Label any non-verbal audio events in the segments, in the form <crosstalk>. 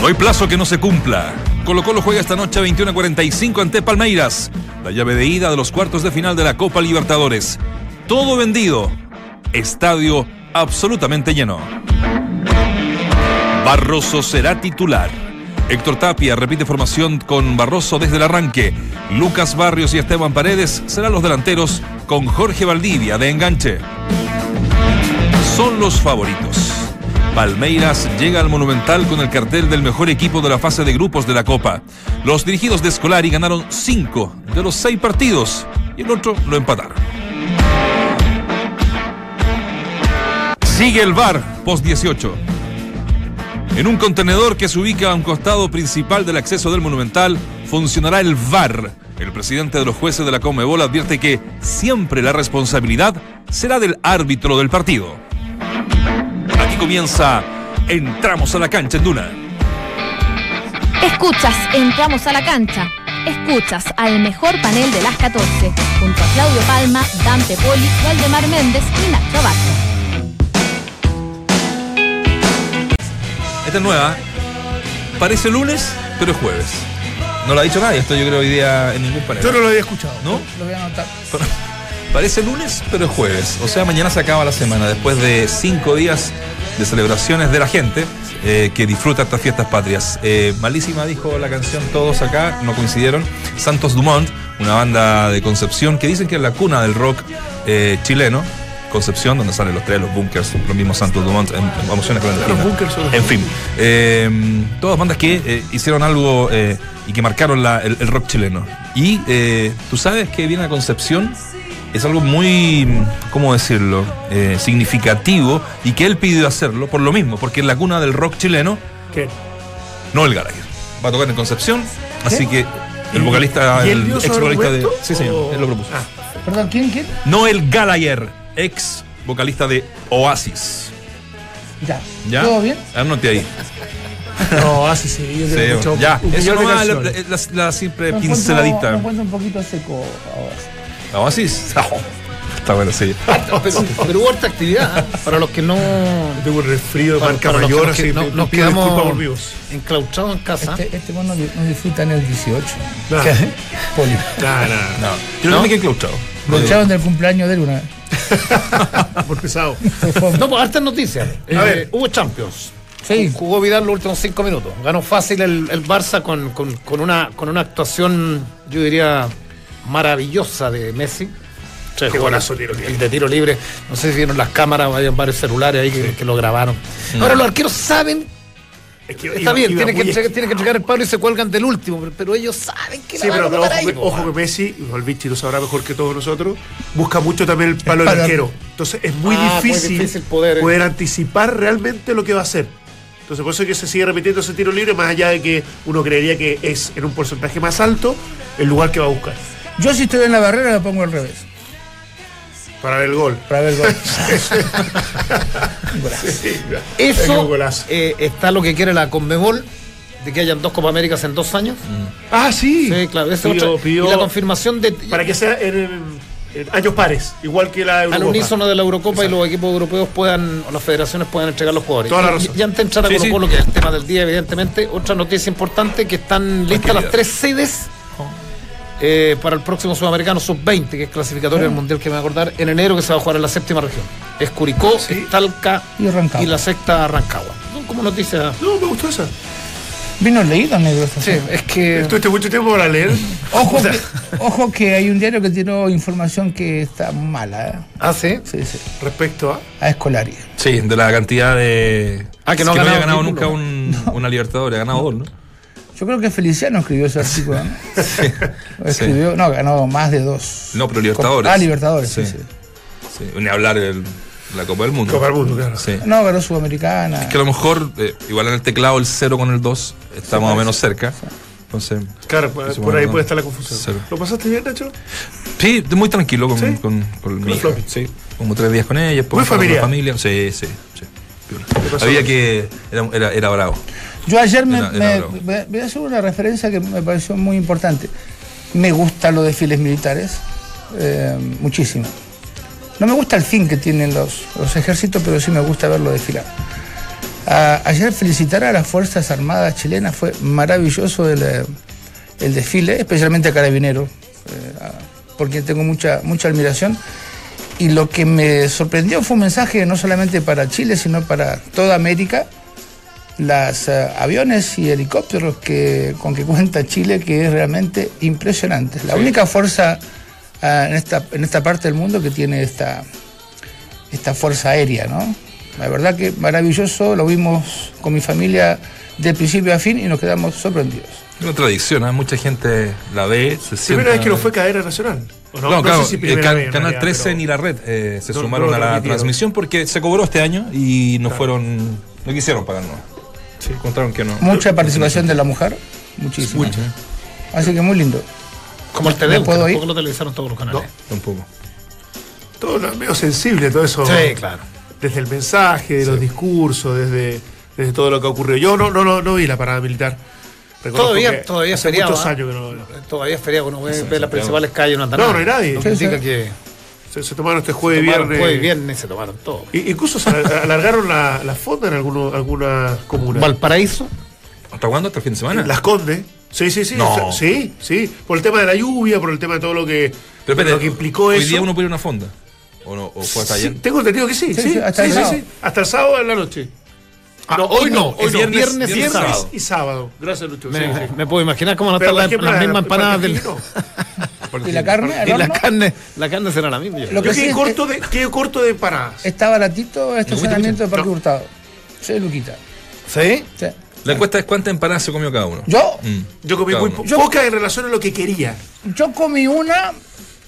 No hay plazo que no se cumpla. Colo Colo juega esta noche a 21.45 ante Palmeiras. La llave de ida de los cuartos de final de la Copa Libertadores. Todo vendido. Estadio absolutamente lleno. Barroso será titular. Héctor Tapia repite formación con Barroso desde el arranque. Lucas Barrios y Esteban Paredes serán los delanteros con Jorge Valdivia de enganche. Son los favoritos. Palmeiras llega al Monumental con el cartel del mejor equipo de la fase de grupos de la Copa. Los dirigidos de Scolari ganaron cinco de los seis partidos y el otro lo empataron. Sigue el VAR post 18. En un contenedor que se ubica a un costado principal del acceso del Monumental funcionará el VAR. El presidente de los jueces de la Comebol advierte que siempre la responsabilidad será del árbitro del partido. Comienza Entramos a la cancha en Duna. Escuchas, entramos a la cancha. Escuchas al mejor panel de las 14, junto a Claudio Palma, Dante Poli, Valdemar Méndez y Nacho Abad. Esta es nueva. Parece lunes, pero es jueves. No lo ha dicho nadie, esto yo creo hoy día en ningún panel. Yo no lo había escuchado. ¿No? Lo voy a anotar. Parece lunes, pero es jueves. O sea, mañana se acaba la semana, después de cinco días de celebraciones de la gente eh, que disfruta estas fiestas patrias. Eh, malísima dijo la canción Todos acá, no coincidieron. Santos Dumont, una banda de Concepción que dicen que es la cuna del rock eh, chileno. Concepción, donde salen los tres, los bunkers, los mismos Santos Dumont, en, en emociones clandestinas. Los bunkers los En fin, eh, todas bandas que eh, hicieron algo eh, y que marcaron la- el, el rock chileno. Y eh, tú sabes que viene a Concepción, es algo muy, ¿cómo decirlo?, Eh, significativo y que él pidió hacerlo por lo mismo, porque es la cuna del rock chileno, ¿Qué? no el Gallagher. Va a tocar en Concepción, así que el vocalista, ¿Y él el ex vocalista de. Sí, señor, ¿O- él lo propuso. Ah, Perdón, ¿quién, quién? Noel Gallagher, ex vocalista de Oasis. Ya. ¿Ya? ¿Todo bien? Anote ahí. <laughs> no, así sí. Yo Sí, creo que mucho- ya, eso nomás la, canciones. la- la simple Me pinceladita. encuentro- Me encuentro un poquito seco ahora. Oasis. Está bueno, sí. <laughs> Pero, pero hubo harta actividad. ¿eh? Para los que no. Tengo un resfrío de marca para que mayor, nos así que- no- nos quedamos- por vivos. enclaustrados en casa. Este, este di- no disfruta en el 18. No, Poli. no, no, No, yo no me quedé claustrado. Lo echaron del cumpleaños de él una vez. no, <laughs> por pesado. No, pues hartas noticias. Eh, ver. hubo Champions. Sí. Jugó Vidal los últimos cinco minutos. Ganó fácil el, el Barça con, con- con una, con una actuación, yo diría, maravillosa de Messi. Qué golazo tiro libre. El de tiro libre. No sé si vieron las cámaras, hay varios celulares ahí que, que lo grabaron. Ahora los arqueros saben. Es que Está iba- bien, iba tienen que, entregar el palo y se cuelgan del último, pero, pero ellos saben que Sí, la van pero, a pero ojo, ahí, que, ojo que. Messi, el Vichy lo sabrá mejor que todos nosotros, busca mucho también el palo del arquero. Entonces es muy Ah, muy difícil, difícil poder- poder, anticipar realmente lo que va a hacer. Entonces por eso es que se sigue repitiendo ese tiro libre, más allá de que uno creería que es en un porcentaje más alto el lugar que va a buscar Yo si estoy en la barrera lo pongo al revés. Para ver el gol. Para ver gol. <laughs> Eso eh, está lo que quiere la Conmebol, de que hayan dos Copa Américas en dos años. Ah, sí. Sí, claro. esa es Pidió- otra. y la confirmación de para que sea en, en años pares, igual que la al Eurocopa. unísono de la Eurocopa y los equipos europeos puedan, o las federaciones puedan entregar los jugadores. Toda la Y- razón. Y, antes de entrar a Sí, Colo sí. Colo, que es el tema del día, evidentemente, otra noticia importante que están listas las tres sedes eh, para el próximo Sudamericano Sub-20, que es clasificatorio del Mundial que me voy a acordar, en enero que se va a jugar en la séptima región. Es Curicó, Sí. es Talca Y Rancagua. y la sexta Rancagua. Son como noticias. No, me gustó esa. Vino leído, negro. Sí, es que. Estuviste mucho tiempo para leer. Ojo, que, ojo que hay un diario que tiró información que está mala. ¿eh? Ah, sí. Sí, sí. Respecto a. A Escolari. Sí, de la cantidad de. Ah, que no ha había ganado ganado título. nunca un- una Libertadores, ha ganado dos, ¿no? Yo creo que Feliciano escribió ese artículo. ¿no? <laughs> Escribió, no, ganó más de dos. No, pero Libertadores. Ah, Libertadores, sí, Sí. sí. Sí, ni hablar de la Copa del Mundo. Copa del Mundo, claro. Sí. No, ganó Sudamericana. Que a lo mejor, eh, igual en el teclado el 0 con el 2 está más o menos cerca. Entonces, Claro, por, Eso, por ahí puede estar la confusión. cero. ¿Lo pasaste bien, Nacho? sí, muy tranquilo con, ¿Sí? con, con mi hija. Floppy. Sí, como tres días con ella. Muy con la familia. Sí, sí, sí. Había que. Era, era, era bravo. Yo ayer me, me- voy a hacer una referencia que me pareció muy importante. Me gustan los desfiles militares, eh, muchísimo. No me gusta el fin que tienen los, los ejércitos, pero sí me gusta verlo desfilar. A- ayer felicitar a las Fuerzas Armadas chilenas, fue maravilloso el, eh, el desfile, especialmente a Carabineros, eh, a- por quien tengo mucha, mucha admiración. Y lo que me sorprendió fue un mensaje no solamente para Chile, sino para toda América. Las eh, aviones y helicópteros que, con que cuenta Chile, que es realmente impresionante. La única fuerza ah, en, esta, en esta parte del mundo que tiene esta, esta fuerza aérea, ¿no? La verdad que maravilloso, lo vimos con mi familia de principio a fin y nos quedamos sorprendidos. Es una tradición, ¿eh? mucha gente la ve, se sienta. Primera vez que no fue cadena nacional. ¿o No, No, claro, sé si el primera Ca- vez, en Canal realidad, 13 pero- ni la red eh, se No- sumaron no lo a la transmisión porque se cobró este año y no fueron, no quisieron pagarnos. Sí. Contaron que no. Mucha participación de la mujer, muchísima. Mucha, Así que muy lindo. Como el ¿Me TD, puedo ir? tampoco lo televisaron todos los canales. tampoco. Todo lo- medio sensible, todo eso. Sí, claro. Desde el mensaje, de los discursos, desde, desde todo lo que ocurrió. Yo no, no, no, no vi la parada militar. Reconozco Todavía, todavía es hace feriado. muchos ¿ah? años que no lo veo. Todavía es feriado. Uno ve, ve las principales calles no anda No, nada. no hay nadie. Lo que Sí, indica sí. que Se, se tomaron este jueves, tomaron viernes. jueves y viernes se tomaron todo. I- Incluso se al- <laughs> alargaron la, la fonda en alguno- algunas comunas. Valparaíso, ¿Hasta cuándo? ¿Hasta el fin de semana? Las Condes. Sí, sí, sí. No. sí, sí. Por el tema de la lluvia, por el tema de todo lo que, Pero lo que implicó hoy eso. día uno puede ir a una fonda. ¿O, no, o fue hasta Sí, ayer? tengo entendido que sí, sí, Sí, sí, hasta sí, el sí, sábado. sí. Hasta el sábado en la noche. Ah, hoy no, hoy no. viernes, viernes, viernes, sábado. y sábado. Gracias, Lucho. me, Sí. me puedo imaginar cómo van a estar las, mismas empanadas del. ¿Y la carne? Y la carne, la carne será la misma. Lo que sí quedé es- corto, de, quedé corto de empanadas. Está baratito el estacionamiento de Parque No. Hurtado. Sí, Luquita. ¿Sí? Sí. La encuesta es cuántas empanadas se comió cada uno. Yo, Mm. Yo comí Cada muy po- poca en relación a lo que quería. yo comí una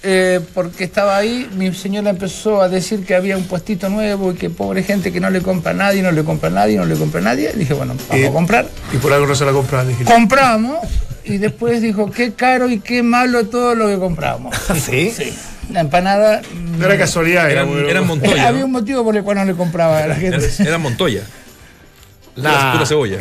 eh, porque estaba ahí, mi señora empezó a decir que había un puestito nuevo y que pobre gente que no le compra a nadie, no le compra a nadie, no le compra a nadie. Dije, bueno, vamos Eh, a comprar. Y por algo no se la compraba. Dije, Compramos y después dijo, qué caro y qué malo todo lo que compramos. <laughs> ¿Sí? La empanada... no era casualidad. Era eran Montoya. <laughs> había ¿no? un motivo por el cual no le compraba a la gente. eran Montoya. La- Pura, cebolla.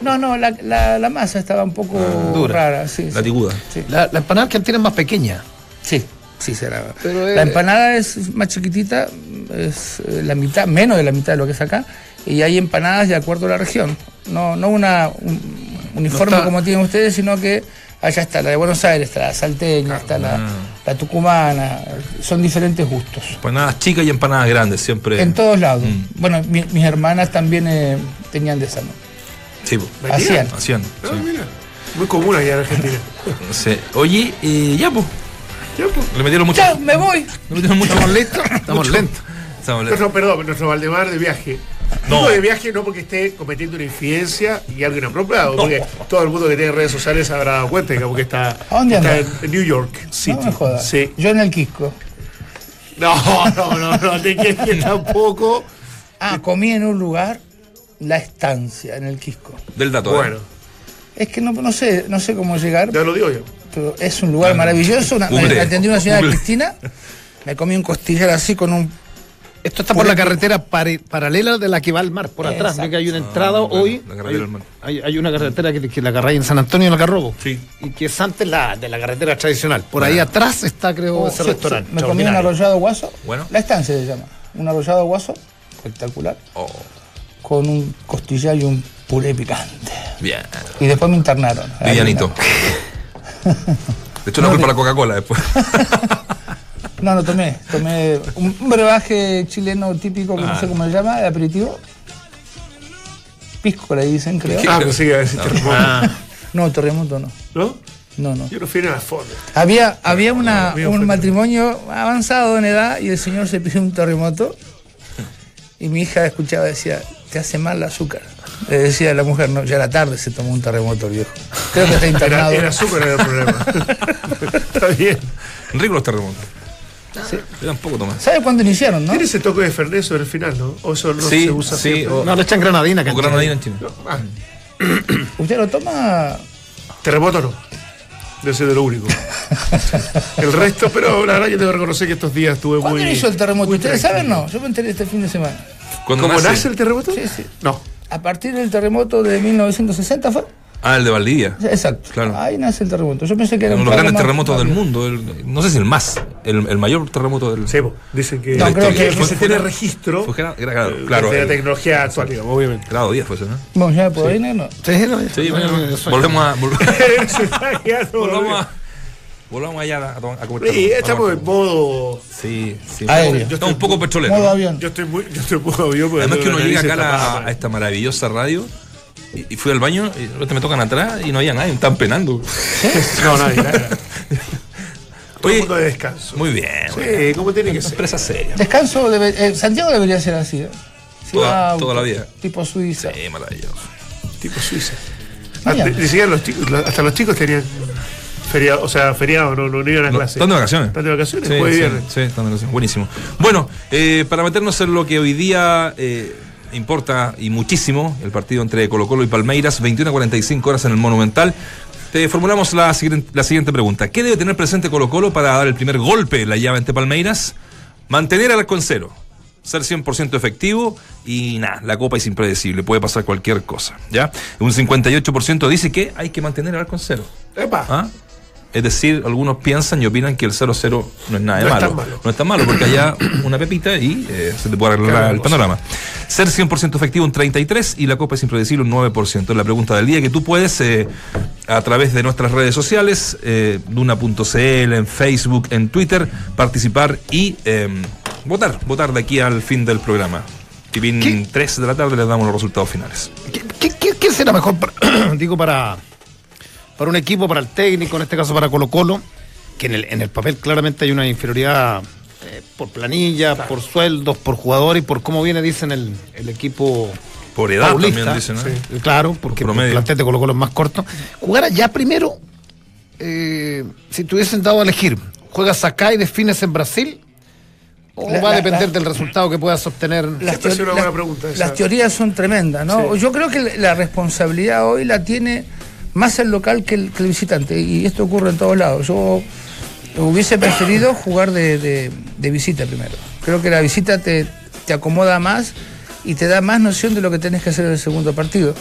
No, no, la, la- la masa estaba un poco Dura. rara, sí. La sí. tiguda. La, la empanada que tiene más pequeña. Sí, sí será. Pero, eh, la empanada es más chiquitita, es eh, la mitad, menos de la mitad de lo que es acá, y hay empanadas de acuerdo a la región. No, no una un uniforme No está- como tienen ustedes, sino que allá está la de Buenos Aires, está la salteña, está la, la tucumana, son diferentes gustos. Empanadas chicas y empanadas grandes, siempre. En todos lados. Mm. Bueno, mi- mis hermanas también eh, tenían de esa, ¿no? Sí. Hacían. hacían. Ah, sí. mira. Muy común allá en Argentina. <laughs> Sí. Oye, eh, ya, pues. Ya, pues. Le metieron mucho. ¡Chao, me voy! Le metieron mucho. ¿Estamos listos? Estamos lentos. Estamos lentos. Nuestro, perdón, nuestro Valdemar de viaje. <laughs> No. Digo de viaje no porque esté cometiendo una infidencia y algo inapropiado, porque todo el mundo que tiene redes sociales se habrá dado cuenta que porque está, ¿A dónde está anda? en, en New York City. No me jodas. Sí. Yo en el Quisco. No, no, no, no, te que que tampoco. Ah, comí en un lugar la estancia en el Quisco. Del dato. ¿eh? Bueno, Es que no, no sé, no sé cómo llegar, ya lo digo yo. pero es un lugar maravilloso. Una, me, atendió una señora. Cristina, me comí un costillar así con un. Esto está por la carretera pare- paralela de la que va al mar, por atrás. Exacto. Ve que hay una entrada Ah, bueno, hoy. la carretera hay, del mar. hay- hay una carretera que, que la agarráis en San Antonio en Algarrobo. Sí. Y que es antes la, de la carretera tradicional. Por ahí atrás está, creo, Oh, ese sí, restaurante. sí, me comí un arrollado guaso. Bueno. La estancia se llama. Un arrollado guaso, espectacular, Oh, con un costillar y un puré picante. bien. Y después me internaron. Vivianito. <laughs> De hecho, no fue para la Coca-Cola después. <laughs> No, no tomé. Tomé un, un brebaje chileno típico que no Ah. sé cómo se llama, de aperitivo. Pisco le dicen, creo. Ah, que iba a decir terremoto. Ah, No, terremoto no. ¿No? No, no. Yo no fui a las fondas. Había, había una, un matrimonio avanzado en edad y el señor se pidió un terremoto y mi hija escuchaba decía, te hace mal el azúcar. Le decía a la mujer, no, ya a la tarde se tomó un terremoto el viejo. Creo que está Era, internado. era azúcar era el problema. <laughs> Está bien. Rico los terremotos. Eran poco tomás. ¿Sabe cuándo iniciaron, no? Tiene ese toque de Fernet sobre el final, ¿no? O eso no Sí, se usa sí, siempre. o- no, le echan granadina. O granadina en Chile. Ah, <clears throat> ¿Usted lo toma? terremoto no. Debe ser de lo único. <laughs> El resto, pero la verdad yo debo reconocer que estos días estuve ¿Cuándo muy. inició el terremoto? ¿Ustedes saben? No, yo me enteré este fin de semana. ¿Cómo nace, nace el terremoto? Sí, sí. No. A partir del terremoto de 1960 fue. Ah, el de Valdivia. Exacto. Claro. Ahí nace el terremoto. Yo pensé que era Uno de los grandes terremotos del mundo. el- no sé si el más. El, el mayor terremoto del Sí, po, dicen que, No, creo que- que que fue- se fue tiene registro eh, claro, de la tecnología actual, digamos, obviamente. Grado 10 fue eso, ¿no? Bueno, ya por ahí, no. Sí, no, Sí, bueno, volvemos a. vol- Se está quedando- volvamos a. Volvamos allá a, comer Sí, estamos en modo. Sí, sí. Aéreo. Yo estamos un poco petroleros. Modo avión. Yo estoy muy. Yo estoy <laughs> porque Además que uno llega acá a esta maravillosa radio y, fui al baño y me tocan atrás y no había nadie, me estaban penando. No, nadie, nadie. <laughs> Todo mundo de descanso. muy bien. Sí, como tiene que ser. Empresa seria. Descanso, debe- eh, Santiago debería ser así. ¿eh? Toda- Ciudad toda la vida. Tipo Suiza. Sí, maravilloso. Tipo Suiza. Ni siquiera los chicos, hasta los chicos tenían feriado, o sea, feriado, no, no, no iban a clase. ¿Están de vacaciones? Están de vacaciones, Sí, sí, viernes. sí, están de vacaciones. Buenísimo. Bueno, eh, para meternos en lo que hoy día eh, importa y muchísimo, el partido entre Colo Colo y Palmeiras, 21 a 45 horas en el Monumental. Te formulamos la, siguiente- la siguiente pregunta. ¿Qué debe tener presente Colo Colo para dar el primer golpe en la llave ante Palmeiras? Mantener al arco en cero. Ser 100% efectivo y nada, la copa es impredecible, puede pasar cualquier cosa, ¿ya? Un 58% dice que hay que mantener al arco en cero. Epa. ¿Ah? Es decir, algunos piensan y opinan que el 0-0 no es nada de No malo. No es tan malo porque allá <coughs> una pepita y eh, se te puede arreglar el no, panorama. Ser 100% efectivo un 33% y la copa es impredecible un 9%. Es la pregunta del día que tú puedes eh, a través de nuestras redes sociales, eh, Duna.cl, en Facebook, en Twitter, participar y eh, votar. Votar de aquí al fin del programa. Y bien ¿Qué? 3 de la tarde les damos los resultados finales. ¿Qué, qué- qué- qué será mejor, para, <clears throat> digo, para, para un equipo, para el técnico, en este caso para Colo Colo, que en el, en el papel claramente hay una inferioridad eh, por planilla, por sueldos, por jugador y por cómo viene, dicen, el, el equipo Por edad paulista. también dicen, ¿no? Sí, Claro, porque el promedio. plantel de Colo Colo es más corto. Jugar allá primero, eh, si te hubiesen dado a elegir, ¿juegas acá y defines en Brasil? ¿O La- va a depender la- del resultado que puedas obtener? Las, teor- pregunta teorías son tremendas, ¿no? Sí. Yo creo que la responsabilidad hoy la tiene más el local que el, que el visitante, y esto ocurre en todos lados. Yo hubiese preferido jugar de, visita primero. Creo que la visita te, te acomoda más y te da más noción de lo que tenés que hacer en el segundo partido.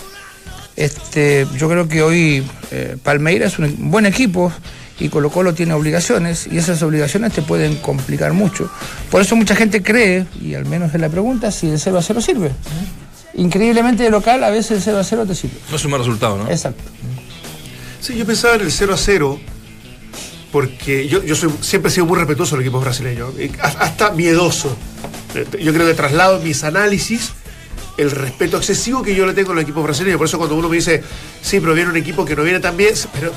Este, yo creo que hoy eh, Palmeiras es un buen equipo y Colo Colo tiene obligaciones y esas obligaciones te pueden complicar mucho. Por eso mucha gente cree, y al menos es la pregunta, si el 0 a 0 sirve. Increíblemente de local a veces el 0 a 0 te sirve. No es un mal resultado, ¿no? Exacto. Sí, yo pensaba en el 0 a 0 porque yo, yo soy, siempre he sido muy respetuoso del equipo brasileño, eh, hasta miedoso. Eh, Yo creo que traslado mis análisis el respeto excesivo que yo le tengo al equipo brasileño. Por eso cuando uno me dice, sí, pero viene un equipo que no viene tan bien, pero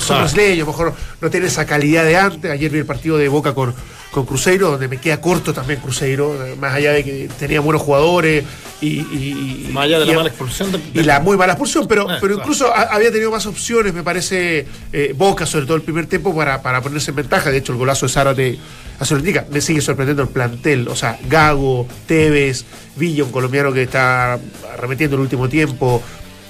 son brasileños, a lo mejor no tiene esa calidad de antes. Ayer vi el partido de Boca con, con Cruzeiro, donde me queda corto también Cruzeiro, eh, más allá de que tenía buenos jugadores y... y- y- Más allá de la mala expulsión de- y la muy mala expulsión, pero, Eh, pero claro. incluso ha- había tenido más opciones, me parece, eh, Boca, sobre todo el primer tiempo, para, para ponerse en ventaja. De hecho, el golazo de Zárate Me sigue sorprendiendo el plantel. O sea, Gago, Tevez, Villa, un colombiano que está arremetiendo el último tiempo.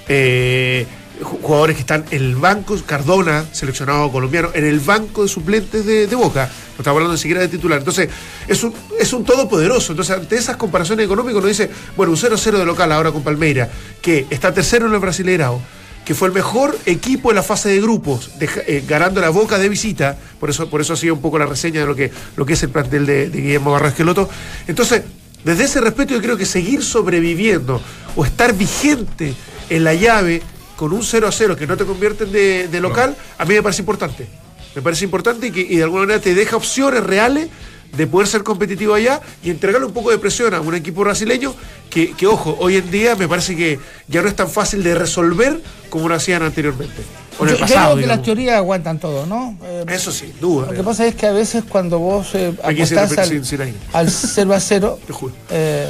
eh, ju- jugadores que están en el banco, Cardona, seleccionado colombiano, en el banco de suplentes de, de Boca. No estamos hablando ni siquiera de titular. Entonces, es un, es un todopoderoso. Entonces, ante esas comparaciones económicas, uno dice, bueno, un 0-0 de local ahora con Palmeira, que está tercero en el Brasileirao, que fue el mejor equipo en la fase de grupos, eh, ganando la boca de visita, por eso, por eso ha sido un poco la reseña de lo que, lo que es el plantel de, de Guillermo Barra Esqueloto. Entonces, desde ese respeto yo creo que seguir sobreviviendo o estar vigente en la llave con un 0 a 0 que no te convierten de, de local, a mí me parece importante. Me parece importante y que y de alguna manera te deja opciones reales de poder ser competitivo allá y entregarle un poco de presión a un equipo brasileño que, que, ojo, hoy en día me parece que ya no es tan fácil de resolver como lo hacían anteriormente. Yo, el yo pasado, creo que digamos. las teorías aguantan todo, ¿no? Eh, Eso sin duda. Lo que pasa es que a veces cuando vos eh, apostás al, sin- sin al 0 a 0, Te juro. eh,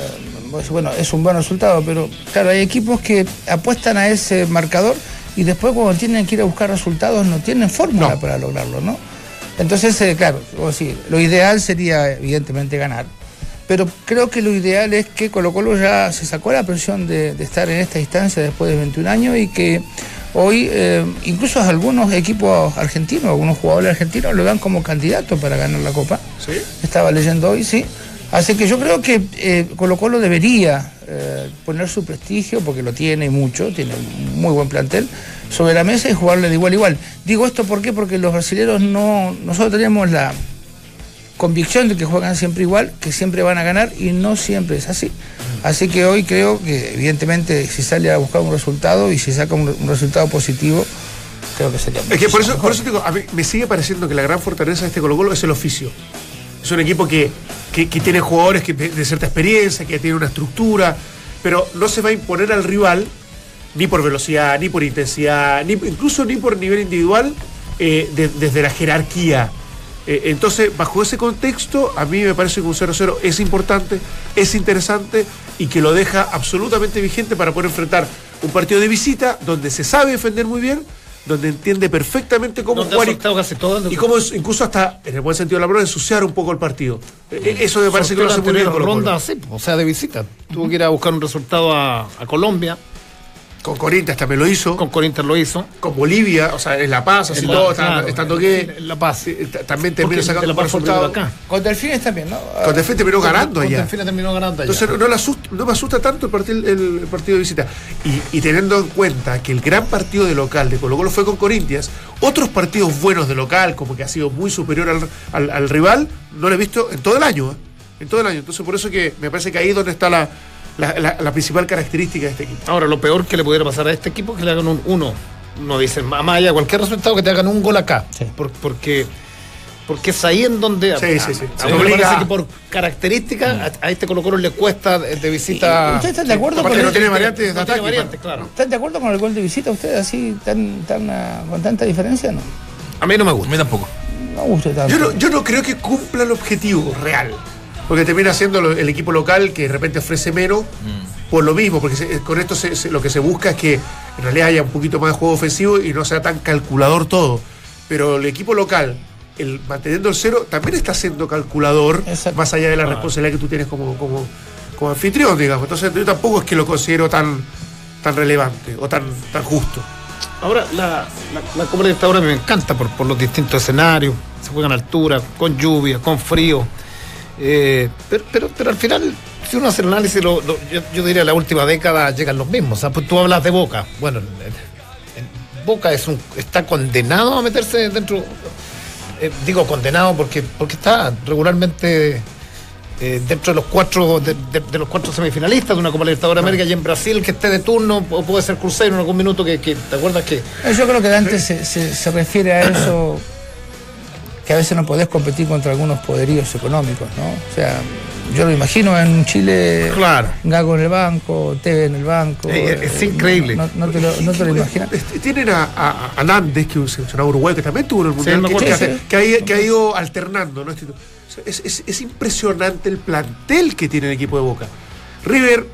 pues, bueno, es un buen resultado, pero claro, hay equipos que apuestan a ese marcador y después cuando tienen que ir a buscar resultados no tienen fórmula No. para lograrlo, ¿no? Entonces, eh, claro, decís, lo ideal sería evidentemente ganar, pero creo que lo ideal es que Colo Colo ya se sacó la presión de, de estar en esta instancia después de 21 años y que hoy eh, incluso algunos equipos argentinos, algunos jugadores argentinos lo dan como candidato para ganar la Copa. ¿Sí? Estaba leyendo hoy, sí. Así que yo creo que eh, Colo Colo debería eh, poner su prestigio, porque lo tiene mucho, tiene un muy buen plantel, sobre la mesa y jugarle de igual a igual. Digo esto ¿por qué? porque los brasileños no, nosotros teníamos la convicción de que juegan siempre igual, que siempre van a ganar y no siempre es así. Así que hoy creo que evidentemente si sale a buscar un resultado y si saca un, un resultado positivo, creo que sería Es que por eso, por eso digo, a mí me sigue pareciendo que la gran fortaleza de este Colo Colo es el oficio. Es un equipo que, que- que tiene jugadores que, de cierta experiencia, que tiene una estructura, pero no se va a imponer al rival ni por velocidad, ni por intensidad, ni, incluso ni por nivel individual eh, de- desde la jerarquía. Eh, entonces, bajo ese contexto, a mí me parece que un 0-0 es importante, es interesante y que lo deja absolutamente vigente para poder enfrentar un partido de visita donde se sabe defender muy bien, donde entiende perfectamente cómo jugar y, casi todo. y cómo es- incluso hasta, en el buen sentido de la palabra, ensuciar un poco el partido. Eh, Eso me parece que lo hace muy bien. Ronda, sí, o sea, de visita. Tuvo que ir a buscar un resultado a, a Colombia, Con Corinthians también lo hizo. con Corinthians lo hizo. con Bolivia, o sea, en La Paz, así todo, claro, estando, que en La Paz. eh, también de sacando La Paz acá. Con Delfines también, ¿no? Con Defensa terminó ganando Con allá. Delfines terminó ganando allá. Entonces no, le asusta- no me asusta tanto el partido, el, el partido de visita. Y, y teniendo en cuenta que el gran partido de local de Colo Colo fue con Corinthians, otros partidos buenos de local, como que ha sido muy superior al, al- al rival, no lo he visto en todo el año. ¿eh? En todo el año. Entonces por eso que me parece que ahí es donde está la, la- la- la principal característica de este equipo. Ahora, lo peor que le pudiera pasar a este equipo es que le hagan un uno. No dicen, más allá de cualquier resultado, que te hagan un gol acá. Sí. Por- porque, porque es ahí en donde. Sí, a, sí, sí. a- Se a mí me obliga- parece que por características a, a este Colo Colo le cuesta de, de visita. ¿Ustedes están de acuerdo con no el- tiene variantes de No ataque. variantes, claro. ¿Están de acuerdo con el gol de visita ustedes así tan, tan ah, con tanta diferencia? No, A mí no me A gusta. mí tampoco. no gusta tanto. Yo no, yo no creo que cumpla el objetivo real. Porque termina siendo el equipo local que de repente ofrece menos por lo mismo. Porque se- con esto se- se- lo que se busca es que en realidad haya un poquito más de juego ofensivo y no sea tan calculador todo. Pero el equipo local, el manteniendo el cero, también está siendo calculador, Exacto. más allá de la responsabilidad que tú tienes como, como, como anfitrión, digamos. Entonces yo tampoco es que lo considero tan, tan relevante o tan, tan justo. Ahora, la, la, la Copa Libertadores me encanta por, por los distintos escenarios. Se juegan a altura, con lluvia, con frío. Eh, pero, pero, pero al final, si uno hace el análisis, lo- lo- yo, yo diría la última década llegan los mismos. O sea, pues tú hablas de Boca. Bueno, el- el- Boca es un, está condenado a meterse dentro. eh, digo condenado porque, porque está regularmente eh, dentro de los cuatro de, de- de los cuatro semifinalistas de una Copa Libertadores de América y en Brasil que esté de turno o puede ser Cruzeiro en algún minuto que, que- te acuerdas que Yo creo que Dante se, se- se refiere a eso, que a veces no podés competir contra algunos poderíos económicos, ¿no? O sea, yo lo imagino en Chile, Claro. Gago en el banco, TV en el banco. Eh, es eh, increíble. No, no te lo, no te lo imaginas. Tienen a, a, a Nández, que es un seleccionado uruguayo, que también tuvo en el Mundial, que, acuerdo. que- Sí, sí. que ha, ido- que ha ido alternando. ¿no? Este- Es, es- es impresionante el plantel que tiene el equipo de Boca. River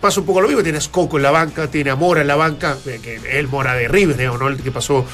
pasa un poco lo mismo, tiene a Scocco en la banca, tiene a Mora en la banca, eh, que es el Mora de River, digamos, ¿no? el que pasó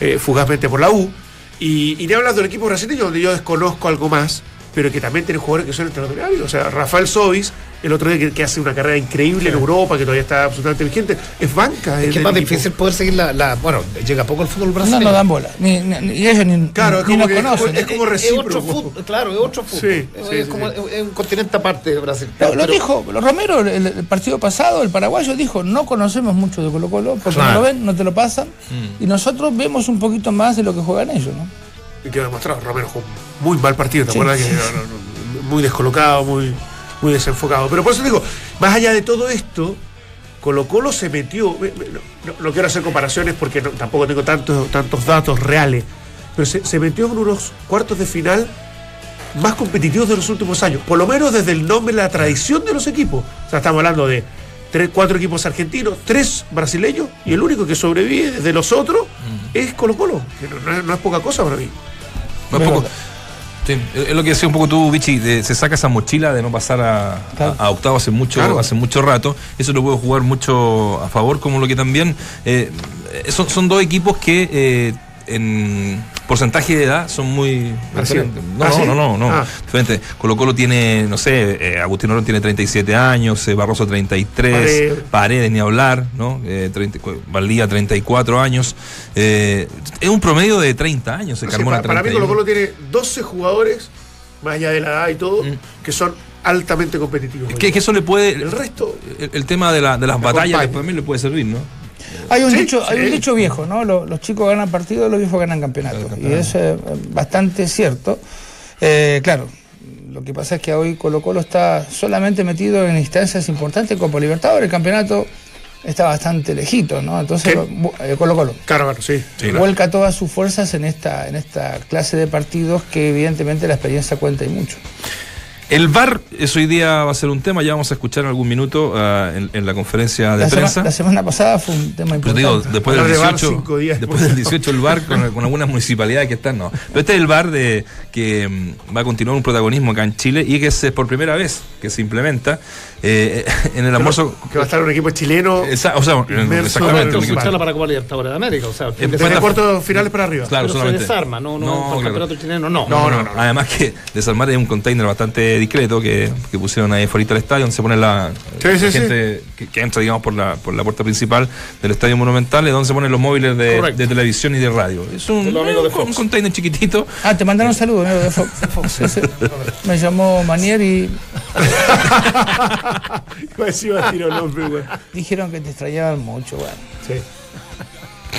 eh, fugazmente por la U. Y, y ni hablando del equipo brasileño, donde yo desconozco algo más, pero que también tiene jugadores que son extraordinarios. O sea, Rafael Sobis, el otro día que, que hace una carrera increíble en Europa, que todavía está absolutamente vigente, es banca. es que es más equipo. difícil poder seguir la, la- bueno llega poco el fútbol No brasileño nos dan bola. Ni, ni- ni ellos ni, Claro, es ni como nos que- conocen. es como es recíproco. otro fútbol claro es otro fútbol Sí, es, sí, es sí, como es un continente aparte de Brasil Lo, lo Pero- dijo Romero el, el partido pasado, el paraguayo dijo, no conocemos mucho de Colo Colo, porque Claro. no lo ven, no te lo pasan, y nosotros vemos un poquito más de lo que juegan ellos, ¿no? Y quedó demostrado, Romero jugó un muy mal partido, ¿te Sí, acuerdas? sí, Que, <laughs> no, no, no, muy descolocado, muy, muy desenfocado. Pero por eso digo, más allá de todo esto, Colo Colo se metió, me- me- no, no- no quiero hacer comparaciones porque no- tampoco tengo tantos, tantos datos reales, pero se, se metió en unos cuartos de final más competitivos de los últimos años, por lo menos desde el nombre, la tradición de los equipos. O sea, estamos hablando de tres, cuatro equipos argentinos, tres brasileños, y el único que sobrevive desde los otros es Colo Colo, que no, no es- no es poca cosa para mí. Un poco- sí, es lo que decía un poco tú, Vichy, de- se saca esa mochila de no pasar a, Claro. a- a octavo hace mucho, Claro. hace mucho rato. Eso lo puedo jugar mucho a favor, como lo que también eh, eh, son, son dos equipos que eh, en porcentaje de edad son muy ¿Ah, diferentes. No, ¿Ah, sí? no, no, no, Ah. diferente. Colo Colo tiene, no sé, eh, Agustín Orón tiene 37 años, eh, Barroso 33, Paredes. Paredes ni hablar, ¿no? Eh, 30 Valdía 34 años. Eh, es un promedio de 30 años, Carmona para, para mí 31. Colo Colo tiene 12 jugadores, más allá de la edad y todo, Mm. que son altamente competitivos. Que, que eso le puede. El resto, El, el tema de, la- de las La batallas también le puede servir, ¿no? Hay un, Sí, dicho, hay un dicho viejo, ¿no? Los, los chicos ganan partidos, los viejos ganan campeonatos. Y eso es eh, bastante cierto. Eh, claro, lo que pasa es que hoy Colo Colo está solamente metido en instancias importantes como Libertadores. El campeonato está bastante lejito, ¿no? Entonces, eh, Colo Colo. Claro, claro, sí. Sí, claro. Vuelca todas sus fuerzas en esta, en esta clase de partidos que evidentemente la experiencia cuenta y mucho. El VAR, eso hoy día va a ser un tema, ya vamos a escuchar en algún minuto ah, en, en la conferencia de La, sema- prensa. la semana pasada fue un tema importante. digo, después del Hablar de VAR 18, cinco días después del 18 el VAR con, con algunas municipalidades que están, no. Pero este es el VAR de, que mm, va a continuar un protagonismo acá en Chile y que es por primera vez que se implementa eh, en el almuerzo. Que va a estar un equipo chileno Esa- o sea, exactamente. escucharla para Copa Libertadores de América, o sea, En desde cuartos finales para arriba. Claro, pero se solamente. desarma, no, no, No, para el claro. campeonato chileno, no. No, no, no. Además que desarmar es un container bastante discreto que, que pusieron ahí fuera del estadio, donde se pone la, Sí, la sí, sí. gente Que, que entra, digamos, por la, por la puerta principal del estadio monumental, es donde se ponen los móviles de, de televisión y de radio. Es un, un- container chiquitito. Ah, te mandaron saludos, de Fox. <laughs> Sí, sí. Me llamó Manier y <laughs> Iba a decir, iba a el nombre, güey. dijeron que te extrañaban mucho, bueno. Sí.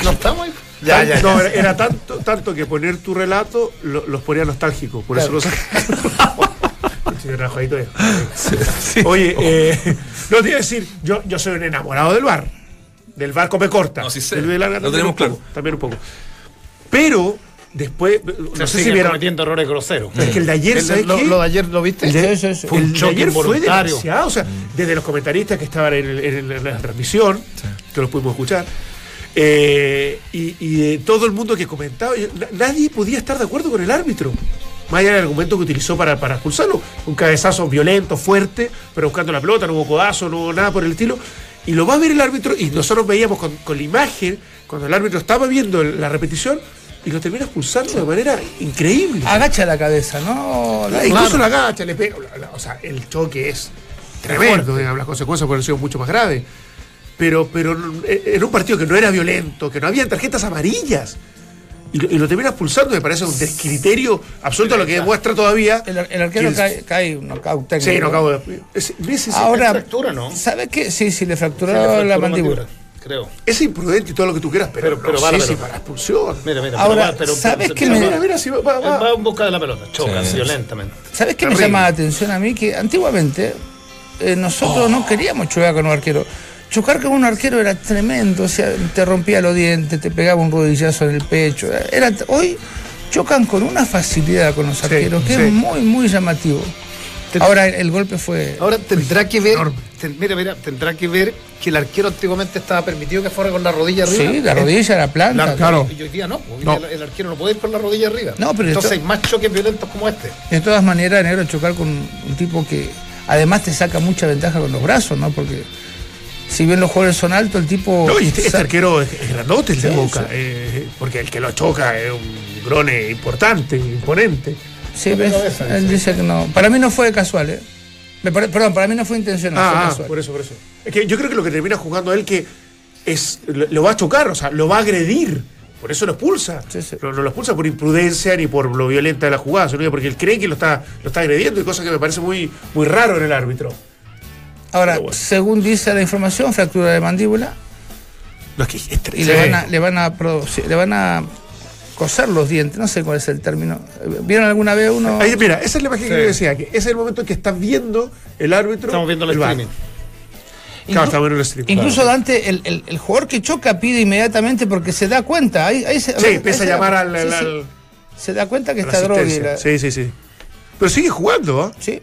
No estamos ahí. Ya, ya, no, era, era tanto, tanto que poner tu relato lo- los ponía nostálgicos, por eso Claro. los <laughs> Sí, ya. Oye, eh, no te iba a decir, yo, yo soy un enamorado del bar. Del bar come corta. No, sí sé. Del de larga Lo también tenemos un poco, claro. También un poco. Pero después, no Se sé si vieron. cometiendo errores groseros. Es que el de ayer, ¿sabes lo, qué? lo de ayer, ¿lo viste? El de, Sí, sí, sí. Fue un el de ayer fue involuntario. demasiado. O sea, desde los comentaristas que estaban en, el- la transmisión, que los pudimos escuchar, eh, y, y de todo el mundo que comentaba, nadie podía estar de acuerdo con el árbitro. Más allá del argumento que utilizó para, para expulsarlo. Un cabezazo violento, fuerte, pero buscando la pelota, no hubo codazo, no hubo nada por el estilo. Y lo va a ver el árbitro, y nosotros veíamos con, con la imagen, cuando el árbitro estaba viendo la repetición, y lo termina expulsando de manera increíble. Agacha la cabeza, ¿no? Incluso la agacha, le pega. la- la- o sea, el choque es tremendo, digamos, las consecuencias pueden ser mucho más graves. Pero, pero eh, en un partido que no era violento, que no había tarjetas amarillas, y lo, y lo termina expulsando, me parece un descriterio absoluto, lo que demuestra todavía. El, el arquero que- cae, cae un knockout técnico. Sí, no acabo de. Es, es- es- Ahora, fractura, ¿no? ¿sabes qué? Sí, sí, le fracturó la mandíbula. Creo. es imprudente y todo lo que tú quieras, pero, Pero- pelota. para expulsión. Mira, mira. Ahora, pero, pero, ¿sabes pero- qué me- Mira, mira, si va, va- va- en busca de la pelota, choca Sí. violentamente. ¿Sabes qué me llama la atención a mí? Que antiguamente eh, nosotros no queríamos chocar con un arquero. Chocar con un arquero era tremendo, o sea, te rompía los dientes, te pegaba un rodillazo en el pecho. Era, hoy chocan con una facilidad con los arqueros que sí. es muy, muy llamativo. Te- Ahora el golpe fue. Ahora tendrá que ver, enorme. Ten- mira, mira, tendrá que ver que el arquero antiguamente estaba permitido que fuera con la rodilla arriba. Sí, la rodilla, la planta. La- claro. Y hoy día no, hoy No. día el, el arquero no puede ir con la rodilla arriba. No, pero Entonces esto- hay más choques violentos como este. De todas maneras, negro, chocar con un tipo que además te saca mucha ventaja con los brazos, ¿no? Porque si bien los jugadores son altos, el tipo. No, y este, este arquero es, es grandote el de Sí, Boca, sí. eh, porque el que lo choca es un grone importante, imponente. Sí, ves, cabeza, él dice que no. Para mí no fue casual, ¿eh? Perdón, para mí no fue intencional, Ah, fue ah, por eso, por eso. Es que yo creo que lo que termina jugando él que es lo, lo va a chocar, o sea, lo va a agredir. Por eso lo expulsa. Sí, sí. Pero no lo expulsa por imprudencia ni por lo violenta de la jugada, sino que porque él cree que lo está, lo está agrediendo y cosa que me parece muy, muy raro en el árbitro. Ahora, bueno. según dice la información, fractura de mandíbula No, es que es y le van a, le van a producir- le van a coser los dientes, no sé cuál es el término. ¿Vieron alguna vez uno? Ahí, mira, esa es la imagen Sí. que yo decía, que ese es el momento en que estás viendo el árbitro. Estamos viendo el streaming. Claro, estamos viendo el streaming. Incluso Dante, el, el- el jugador que choca pide inmediatamente porque se da cuenta. Ahí, ahí se, Sí, ahí empieza a se da- llamar al, sí, al- sí. al- Se da cuenta que está droga. Sí, sí, sí. Pero sigue jugando, ¿ah? sí.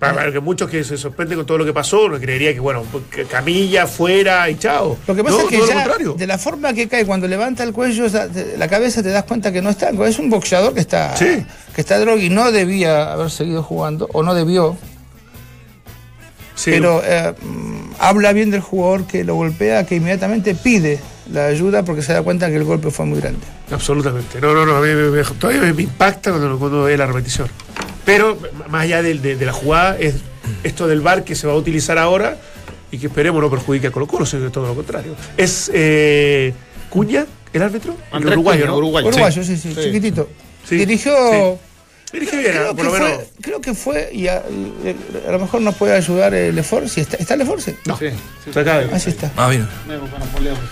Para, que muchos que se sorprenden con todo lo que pasó, no creería que, bueno, Camilla fuera y chao. Lo que pasa No, es que ya, de la forma que cae, cuando levanta el cuello, la cabeza te das cuenta que no está. Es un boxeador que está, Sí. que está droga y no debía haber seguido jugando, o no debió. Sí, Pero eh, mm, habla bien del jugador que lo golpea, que inmediatamente pide la ayuda porque se da cuenta que el golpe fue muy grande. absolutamente. No, no, no. A mí me- me- todavía me, me impacta cuando, cuando ve la repetición. Pero, más allá de, de la jugada, es esto del VAR que se va a utilizar ahora y que esperemos no perjudique a Colo Colo, sino que todo lo contrario. Es eh, Cuña, el árbitro, el uruguayo, Cuña, ¿no? uruguayo. Uruguayo, sí, sí, Sí. chiquitito. Sí, Dirigió sí. Dirige bien, Creo por que, lo menos. fue, creo que fue, y a, a lo mejor nos puede ayudar el esfuerzo. ¿Está, ¿Está el esfuerzo? No. Sí, sí. Acaba. Así está. Ah, bien.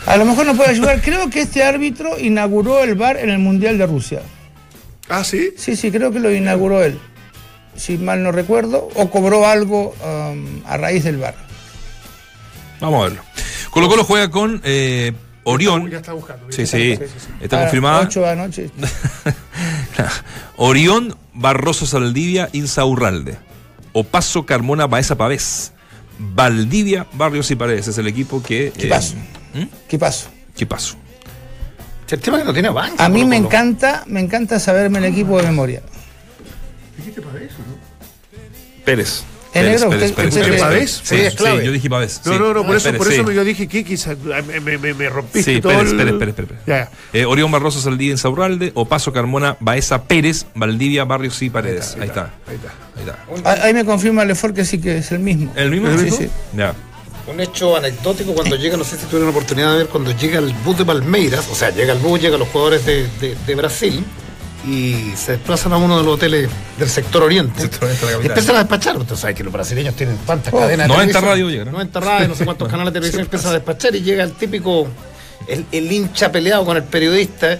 A lo mejor nos puede ayudar. Creo que este árbitro inauguró el VAR en el Mundial de Rusia. Ah, sí. Sí, sí, creo que lo inauguró él. Si mal no recuerdo, o cobró algo um, a raíz del VAR. Vamos a verlo. Colo Colo juega con eh, Orión. Ya está buscando. Sí, sí. Está confirmada. 8 de la noche. <laughs> Orión, Barroso Saldivia, Insaurralde. Opaso, Carmona, Baeza Pavés. Valdivia, Barrios y Paredes. Es el equipo que. ¿Qué eh, pasó? ¿Mm? ¿Qué pasó? ¿Qué pasó? El tema es que no tiene banca. A mí me encanta, me encanta saberme el equipo de memoria. Dijiste para eso, ¿no? Pérez. ¿En Pérez, negro? Pérez, ¿Usted- Pérez, usted Pérez. cree Pavés? Sí, Sí, es clave. sí, yo dije Pavés. No, no, no, por Ah, eso, Pérez, por eso sí. yo dije que quizás me, me, me, rompiste Sí, todo Pérez, el- Pérez, Pérez, Pérez. Pérez. Ya, ya. Eh, Orión Barroso Saldivia Insaurralde, Opaso Carmona, Baeza Pérez, Valdivia, Barrios y Paredes. Ahí está. Ahí está. Ahí está. Ah, Ahí me confirma Lefort que sí que es el mismo. ¿El mismo? Sí, Sí, sí. Ya. Un hecho anecdótico cuando llega, no sé si tuvieron la oportunidad de ver, cuando llega el bus de Palmeiras, o sea, llega el bus, llegan los jugadores de, de- de Brasil y se desplazan a uno de los hoteles del sector oriente. Sector oriente de empiezan a despachar. Usted sabe que los brasileños tienen cuántas Oh, cadenas de 90 televisión? radios llegan, ¿no? 90 radios, no sé cuántos <laughs> canales de televisión empiezan a despachar y llega el típico, el, el hincha peleado con el periodista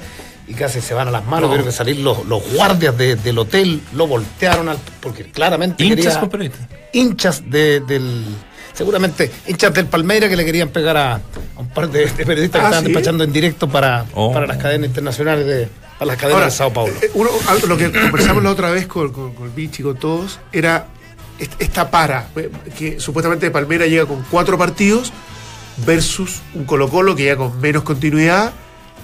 y casi se van a las manos. No. Tuvieron que salir los, los guardias de- del hotel, lo voltearon al, porque claramente Hinchas quería- con periodistas. hinchas de- del. Seguramente hinchas del Palmeira que le querían pegar a, a un par de, de periodistas que Ah, estaban ¿sí? despachando en directo para, Oh. para las cadenas internacionales de. A las cadenas Ahora, de Sao Paulo. eh, uno- algo- lo que <clears throat> conversamos la otra vez con, con, con Vichy y con todos era est- esta para, eh, que supuestamente Palmera llega con cuatro partidos versus un Colo Colo que llega con menos continuidad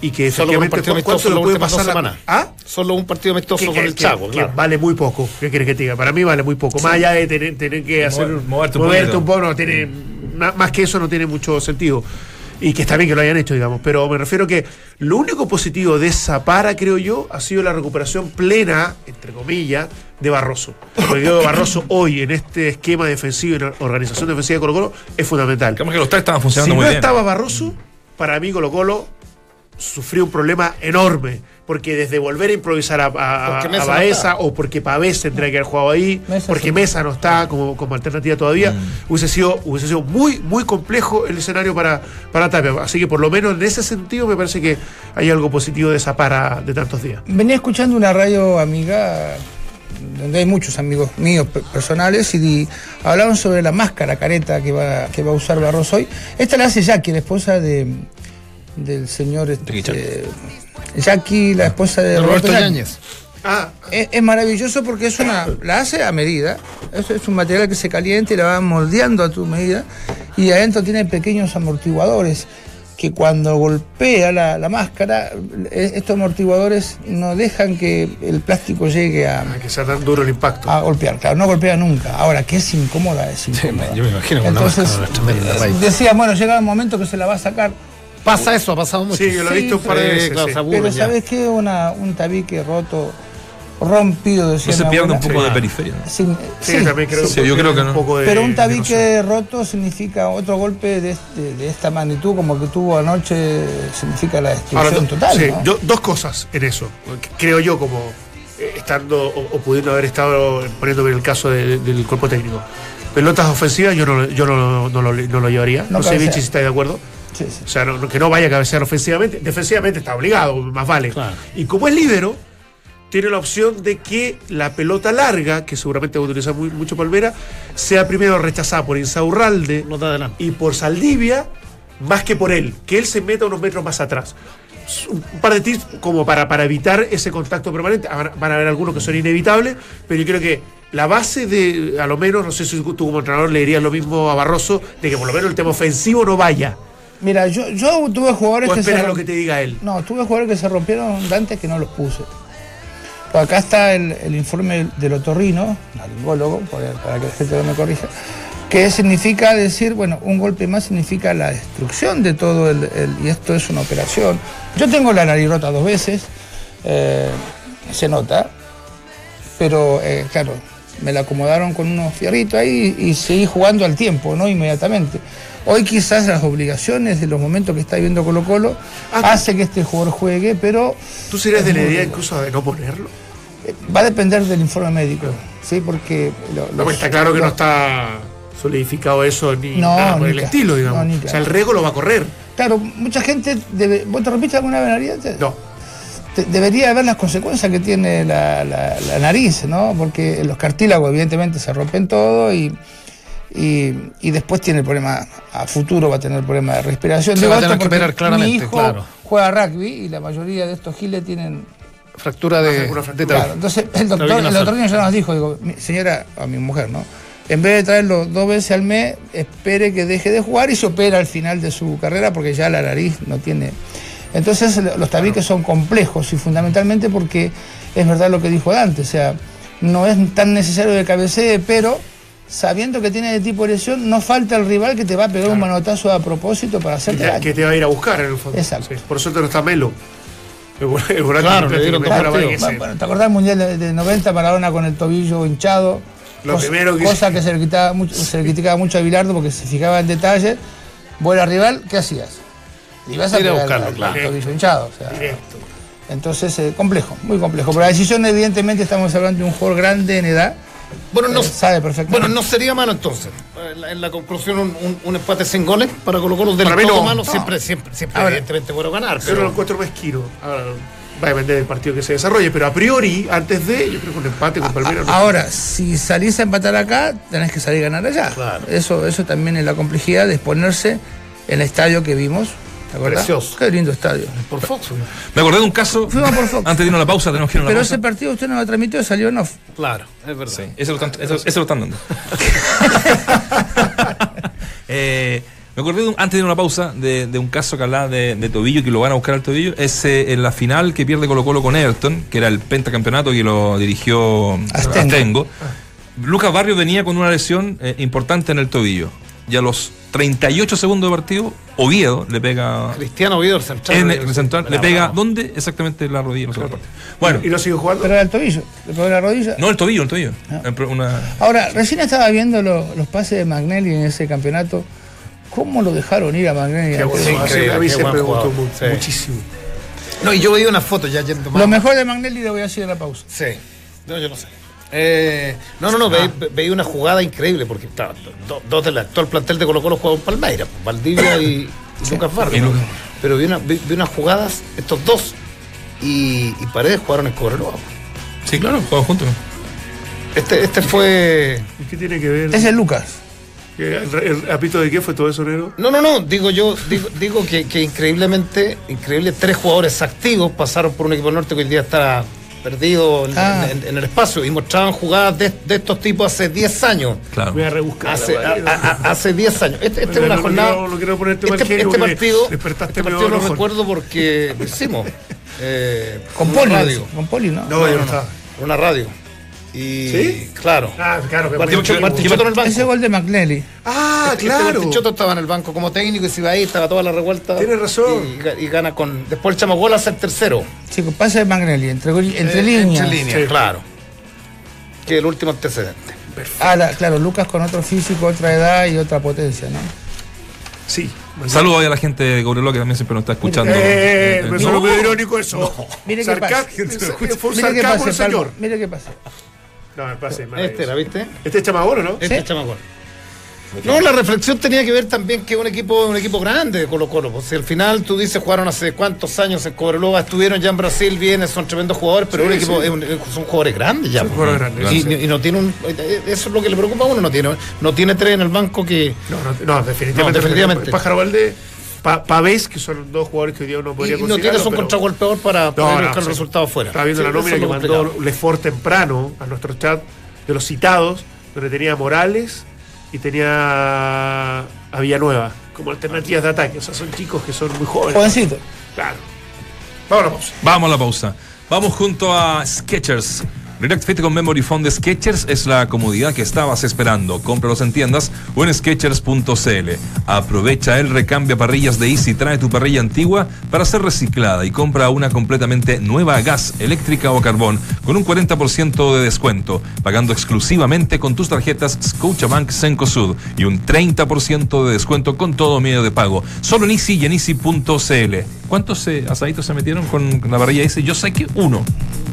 y que Solo un efectivamente partido ¿cu- cuánto amistoso le las puede pasar la-. ¿Ah? Solo un partido amistoso con el que- Chaco, que claro. vale muy poco. ¿Qué quieres que te diga? Para mí vale muy poco. Más allá de tener, tener que hacer Mover- moverte un moverte un poco, no tiene más que eso no tiene mucho sentido. Y que está bien que lo hayan hecho, digamos. Pero me refiero que lo único positivo de esa para, creo yo, ha sido la recuperación plena, entre comillas, de Barroso. Porque creo que Barroso <coughs> hoy, en este esquema defensivo y en la organización defensiva de Colo Colo, es fundamental. Digamos que los tres estaban Si funcionando no muy bien. estaba Barroso, para mí Colo Colo sufrió un problema enorme. Porque desde volver a improvisar a, a, no Baeza, o porque Pavés tendría que haber jugado ahí, Mesa porque sí. Mesa no está como, como alternativa todavía, Mm. hubiese, sido, hubiese sido muy, muy complejo el escenario para, para Tapia. Así que por lo menos en ese sentido me parece que hay algo positivo de esa para de tantos días. Venía escuchando una radio amiga donde hay muchos amigos míos pe- personales y di- hablaban sobre la máscara careta que va, que va a usar Barroso hoy. Esta la hace Jackie, la esposa de, del señor este, Jackie, la esposa de, De Roberto. Yáñez. Ah, Es, es maravilloso porque es una, la hace a medida. Es, es un material que se calienta y la va moldeando a tu medida. Y adentro tiene pequeños amortiguadores que cuando golpea la, la máscara, eh, estos amortiguadores no dejan que el plástico llegue a, que sea tan duro el impacto. a golpear. Claro, no golpea nunca. Ahora, que es incómoda, es incómoda. yo me imagino una Entonces, máscara, una tremenda eh, raíz. decía, bueno, llega el momento que se la va a sacar. Pasa eso, ha pasado mucho. Sí, yo lo he visto un par de veces. claro, sí. Pero ya. ¿sabes qué? Una, un tabique roto, rompido, No se pierde un poco de periferia. Sí, sí, también creo, sí, yo creo que un no. poco de- Pero un de tabique roto significa otro golpe de, este- de esta magnitud, como que tuvo anoche, significa la destrucción do- total. sí, ¿no? yo- dos cosas en eso. que Creo yo, como eh, estando o, o pudiendo haber estado poniéndome en el caso de- del cuerpo técnico. Pelotas ofensivas yo no, yo no, no lo, no lo llevaría. No, No sé. Vichy, si estáis de acuerdo. Sí, sí. O sea, no- que no vaya a cabecear ofensivamente. Defensivamente está obligado, más vale. Claro. Y como es líbero, tiene la opción de que la pelota larga, que seguramente va a utilizar muy- mucho Palmera, sea primero rechazada por Insaurralde y por Saldivia, más que por él, que él se meta unos metros más atrás. Un par de tips como para, para evitar ese contacto permanente. Van van a haber algunos que son inevitables, pero yo creo que la base de, a lo menos, no sé si tú como entrenador le dirías lo mismo a Barroso, de que por lo menos el tema ofensivo no vaya. Mira, yo, yo tuve jugadores que se lo que te diga él. No, tuve jugadores que se rompieron antes que no los puse. Pero acá está el, el informe del otorrino, laringólogo, para, para que la gente no me corrija, que significa decir, bueno, un golpe más significa la destrucción de todo el, el- y esto es una operación. Yo tengo la nariz rota dos veces, eh, se nota, pero eh, claro, me la acomodaron con unos fierritos ahí y seguí jugando al tiempo, no inmediatamente. Hoy quizás las obligaciones de los momentos que está viviendo Colo Colo Ah, hace que este jugador juegue, pero ¿Tú serías de la idea incluso de no ponerlo? Eh, Va a depender del informe médico, ¿sí? Porque lo- No, los- pues está claro que los- no está solidificado eso ni No, nada por ni el estilo, digamos. no, o sea, el rego lo va a correr. Claro, mucha gente. Debe, ¿Vos te rompiste alguna vez No. debería ver las consecuencias que tiene la, la- la nariz, ¿no? Porque los cartílagos, evidentemente, se rompen todo y. Y, y después tiene problema, a futuro va a tener problema de respiración. Se Digo va a tener que operar claramente, Mi hijo claro. juega rugby y la mayoría de estos giles tienen Fractura de, de fractura. tabla. Claro, entonces el doctor, el doctor ya nos dijo, digo, "Mi- señora, a mi mujer, ¿no? En vez de traerlo dos veces al mes, espere que deje de jugar y se opera al final de su carrera porque ya la nariz no tiene. Entonces lo- los tabiques son complejos y fundamentalmente porque es verdad lo que dijo Dante, o sea, no es tan necesario de cabecee, pero sabiendo que tiene de tipo de lesión, no falta el rival que te va a pegar un manotazo a propósito para Que hacerte te, daño. que te va a ir a buscar en el fondo. Exacto. Sí, Por suerte no está Melo. El <laughs> el Claro, le dieron que. Bueno, ¿te acordás del Mundial de, de 90 Maradona con el tobillo hinchado? Lo cosa, primero que cosa que se le, criticaba mucho, se le criticaba mucho a Bilardo porque se fijaba en detalle. Vos eras rival, ¿qué hacías? Ibas a Ir a pegar buscarlo, al- claro. al tobillo hinchado. o sea, Directo. entonces, eh, complejo, muy complejo. Pero la decisión, evidentemente, estamos hablando de un jugador grande en edad. Bueno, no, eh, sabe perfectamente. bueno, no sería malo entonces. En la, en la conclusión, un, un- un empate sin goles para Colo Colo del Para todo no. malo. No. Siempre, siempre, siempre Ahora, evidentemente bueno ganar. Yo no lo Pero, encuentro mezquino. Ahora, va a depender del partido que se desarrolle, pero a priori, antes de, yo creo que un empate con Palmeiras no- Ahora, si salís a empatar acá, tenés que salir a ganar allá. Claro. Eso, eso también es la complejidad de exponerse en el estadio que vimos. ¿Te acordás? Precioso. Qué lindo estadio. por Fox. ¿no? Me acordé de un caso. Fuimos por Fox. Antes de irnos a la pausa, tenemos que ir a una Pero pausa. ese partido usted no lo transmitió, salió en off. Claro, es verdad. Sí, ese lo están, eso- lo están dando. <laughs> Eh, me acordé de un- antes de ir a una pausa de, de un caso que hablaba de, de tobillo que lo van a buscar al tobillo. Es eh, en la final que pierde Colo Colo con Everton, que era el pentacampeonato que lo dirigió Astengo. Astengo. Lucas Barrio venía con una lesión eh, importante en el tobillo. Y a los 38 segundos de partido, Oviedo le pega Cristiano Oviedo, el central. en el central, le La pega. ¿dónde? Exactamente en la rodilla. no sé. Bueno, ¿Y lo sigue jugando? Pero era el tobillo, le la rodilla. no el tobillo, el tobillo. Ah. Una, Ahora, recién estaba viendo lo- los pases de Magnelli en ese campeonato. ¿Cómo lo dejaron ir a Magnelli? Qué bueno, Sí, a mí increíble, a mí qué se mu- Sí. muchísimo. No, y yo veía una foto ya yendo más. Lo mejor de Magnelli lo voy a decir en la pausa. Sí, no, yo no sé. Eh, no, no, no, ve- ve- veía una jugada increíble porque estaban do- dos del actual plantel de Colo Colo jugaban Palmeira, pues, Valdivia y, y Lucas Vargas. Lucas. Pero vi, una- vi- vi unas jugadas, estos dos, y, y Paredes jugaron en Cobreloa. sí, claro, jugaban juntos. Este, este fue. ¿Y qué tiene que ver? Ese es Lucas. ¿Que ¿El, el apito de qué fue todo eso, Nero? No, no, no, digo yo, digo, digo que, que increíblemente, increíble, tres jugadores activos pasaron por un equipo norte que hoy día está perdido en, Ah. en- en el espacio y mostraban jugadas de, de estos tipos hace 10 años. Claro. Voy a rebuscar. Hace, a- a- a- hace 10 años. Este, este es No, una no, no jornada. quiero- no quiero ponerte mal este, este porque partido, despertaste este partido lo recuerdo porque lo <laughs> hicimos. eh, Con Poli. radio. Con Poli, ¿no? No, yo no estaba. Una radio. Y ¿Sí? claro. Ah, claro. que Martín, Choto en el banco. Ese gol de Magnelli. Ah, claro. Martín Choto estaba en el banco como técnico y se iba ahí, estaba toda la revuelta. Tienes razón. Y, ga- y gana con. Después el Chamagol hace el tercero. Chicos, pase de Magnelli, entre, entre Eh, líneas. Entre líneas, Sí. claro. Que el último antecedente. Ahora, claro, Lucas con otro físico, otra edad y otra potencia, ¿no? Sí. Saludos ahí a la gente de Cobreloa que también siempre nos está escuchando. Eh, Eh, me no. sonó medio irónico eso. Mire qué pasa. <laughs> Fue un sarcasmo señor. Mire qué pasa. No, me pase. Este era, ¿viste? Este es Chamagoro, ¿no? Este es Chamagol. No, la reflexión tenía que ver también que un equipo, un equipo grande de Colo Colo. Pues si al final tú dices jugaron hace cuántos años en Cobreloa, estuvieron ya en Brasil, vienen, son tremendos jugadores, pero Sí, un equipo, sí. es un- es- son jugadores grandes ya. Son pues. jugadores grandes, Y, sí. y no tiene un, eso es lo que le preocupa a uno, no tiene, no tiene tres en el banco que. No, no, no, definitivamente. No, definitivamente. Pájaro Valde, pa, Pavés, que son dos jugadores que hoy día uno Y, podría y no tienes un pero- contragolpeador para No, poder no, buscar sí. resultados fuera. Estaba viendo Sí, la nómina que mandó. Lefort temprano a nuestro chat de los citados, donde tenía Morales y tenía a Villanueva como alternativas de ataque. O sea, son chicos que son muy jóvenes. Jovencito. Claro. Vamos a la pausa. Vamos a la pausa. Vamos junto a Sketchers. React Fit con Memory Foam de Sketchers es la comodidad que estabas esperando. Cómpralos en tiendas o en Sketchers.cl. Aprovecha el recambio parrillas de Easy. Trae tu parrilla antigua para ser reciclada y compra una completamente nueva a gas, eléctrica o carbón con un 40% de descuento, pagando exclusivamente con tus tarjetas Scotiabank Cencosud y un 30% de descuento con todo medio de pago. Solo en Easy y en Easy.cl. ¿Cuántos eh, asaditos se metieron con la parrilla Easy? Yo sé que uno.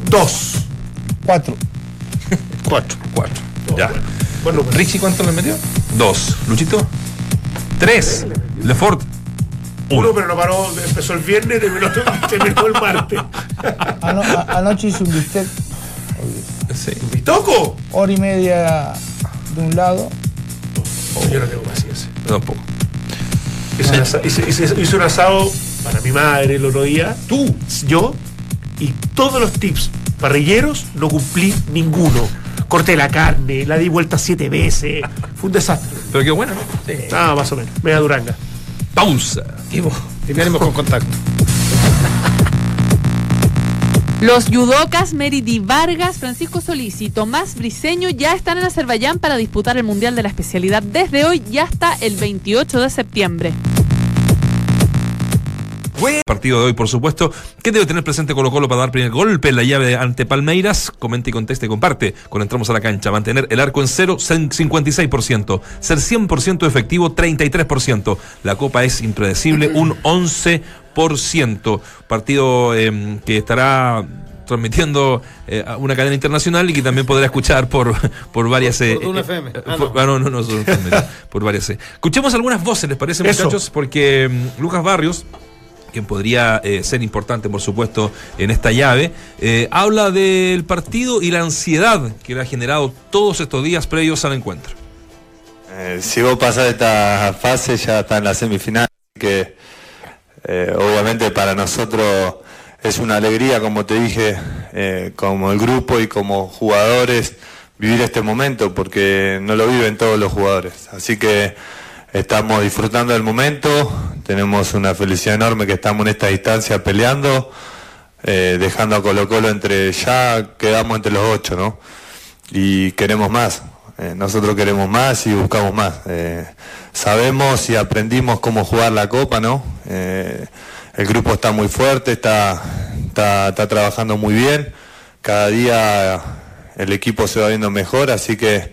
Dos. Cuatro. Cuatro. Cuatro. Ya. Bueno, pues, Richie, ¿cuánto le metió? Dos. Luchito. Tres. Lefort. uno, pero no paró, empezó el viernes, terminó, <laughs> terminó el martes. Ano- a- anoche hice un bistec, Sí. ¿Y toco? hora y media de un lado. Yo no tengo paciencia. Tampoco. Hice, un hice- hice- hice un asado para mi madre el otro día. Tú, yo, y todos los tips parrilleros no cumplí ninguno. Corté la carne, la di vuelta siete veces. Fue un desastre. Pero qué bueno, ¿no? Sí. Ah, más o menos. Media duranga. Pausa. Y venimos con contacto. Los judocas Meridi Vargas, Francisco Solís y Tomás Briseño ya están en Azerbaiyán para disputar el Mundial de la especialidad desde hoy y hasta el 28 de septiembre. Partido de hoy, por supuesto. ¿Qué debe tener presente Colo Colo para dar primer golpe en la llave ante Palmeiras? Comente y conteste y comparte. Cuando entramos a la cancha, mantener el arco en cero, 56%. Ser 100% efectivo, 33%. La copa es impredecible, un 11%. Partido eh, que estará transmitiendo eh, a una cadena internacional y que también podrá escuchar por, por varias... eh, Por un eh, FM. eh, Ah, por- no. ah, no, no, no, son- por varias. eh. Escuchemos algunas voces, ¿les parece, Eso. muchachos? Porque mm, Lucas Barrios quien podría eh, ser importante, por supuesto, en esta llave, eh, habla del partido y la ansiedad que le ha generado todos estos días previos al encuentro. Eh, si vos pasás esta fase ya está en la semifinal, que obviamente para nosotros es una alegría, como te dije, como el grupo y como jugadores, vivir este momento, porque no lo viven todos los jugadores. Así que estamos disfrutando del momento, tenemos una felicidad enorme que estamos en esta distancia peleando, eh, dejando a Colo Colo entre, ya quedamos entre los ocho, ¿no? y queremos más. Eh, nosotros queremos más y buscamos más. Eh, sabemos y aprendimos cómo jugar la copa, ¿no? El grupo está muy fuerte, está, está, está trabajando muy bien. Cada día el equipo se va viendo mejor, así que,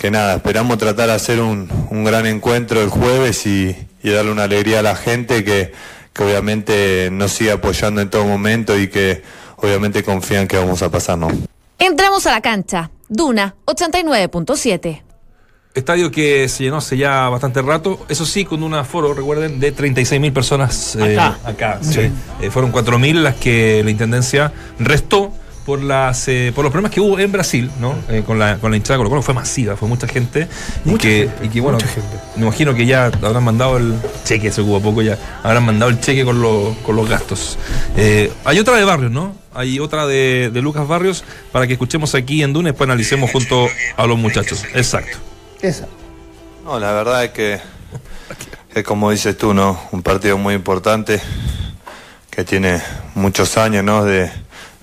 que nada, esperamos tratar de hacer un, un gran encuentro el jueves y, y darle una alegría a la gente que, que obviamente nos sigue apoyando en todo momento y que obviamente confían que vamos a pasar, ¿no? Entramos a la cancha. Duna 89.7. Estadio que se llenó hace ya bastante rato, eso sí, con un aforo, recuerden, de 36 mil personas eh, Acá. acá, sí. Eh, fueron 4 mil las que la intendencia restó por las eh, por los problemas que hubo en Brasil, ¿no? Eh, con la con la hinchada de Colo Colo fue masiva, fue mucha gente y que y que bueno, me imagino que ya habrán mandado el cheque, se ocupó poco ya, habrán mandado el cheque con los con los gastos. Eh, hay otra de Barrios, ¿no? Hay otra de, de Lucas Barrios para que escuchemos aquí en Dune después analicemos junto a los muchachos. Exacto. Esa. No, la verdad es que, es como dices tú, ¿no? Un partido muy importante que tiene muchos años, ¿no? De,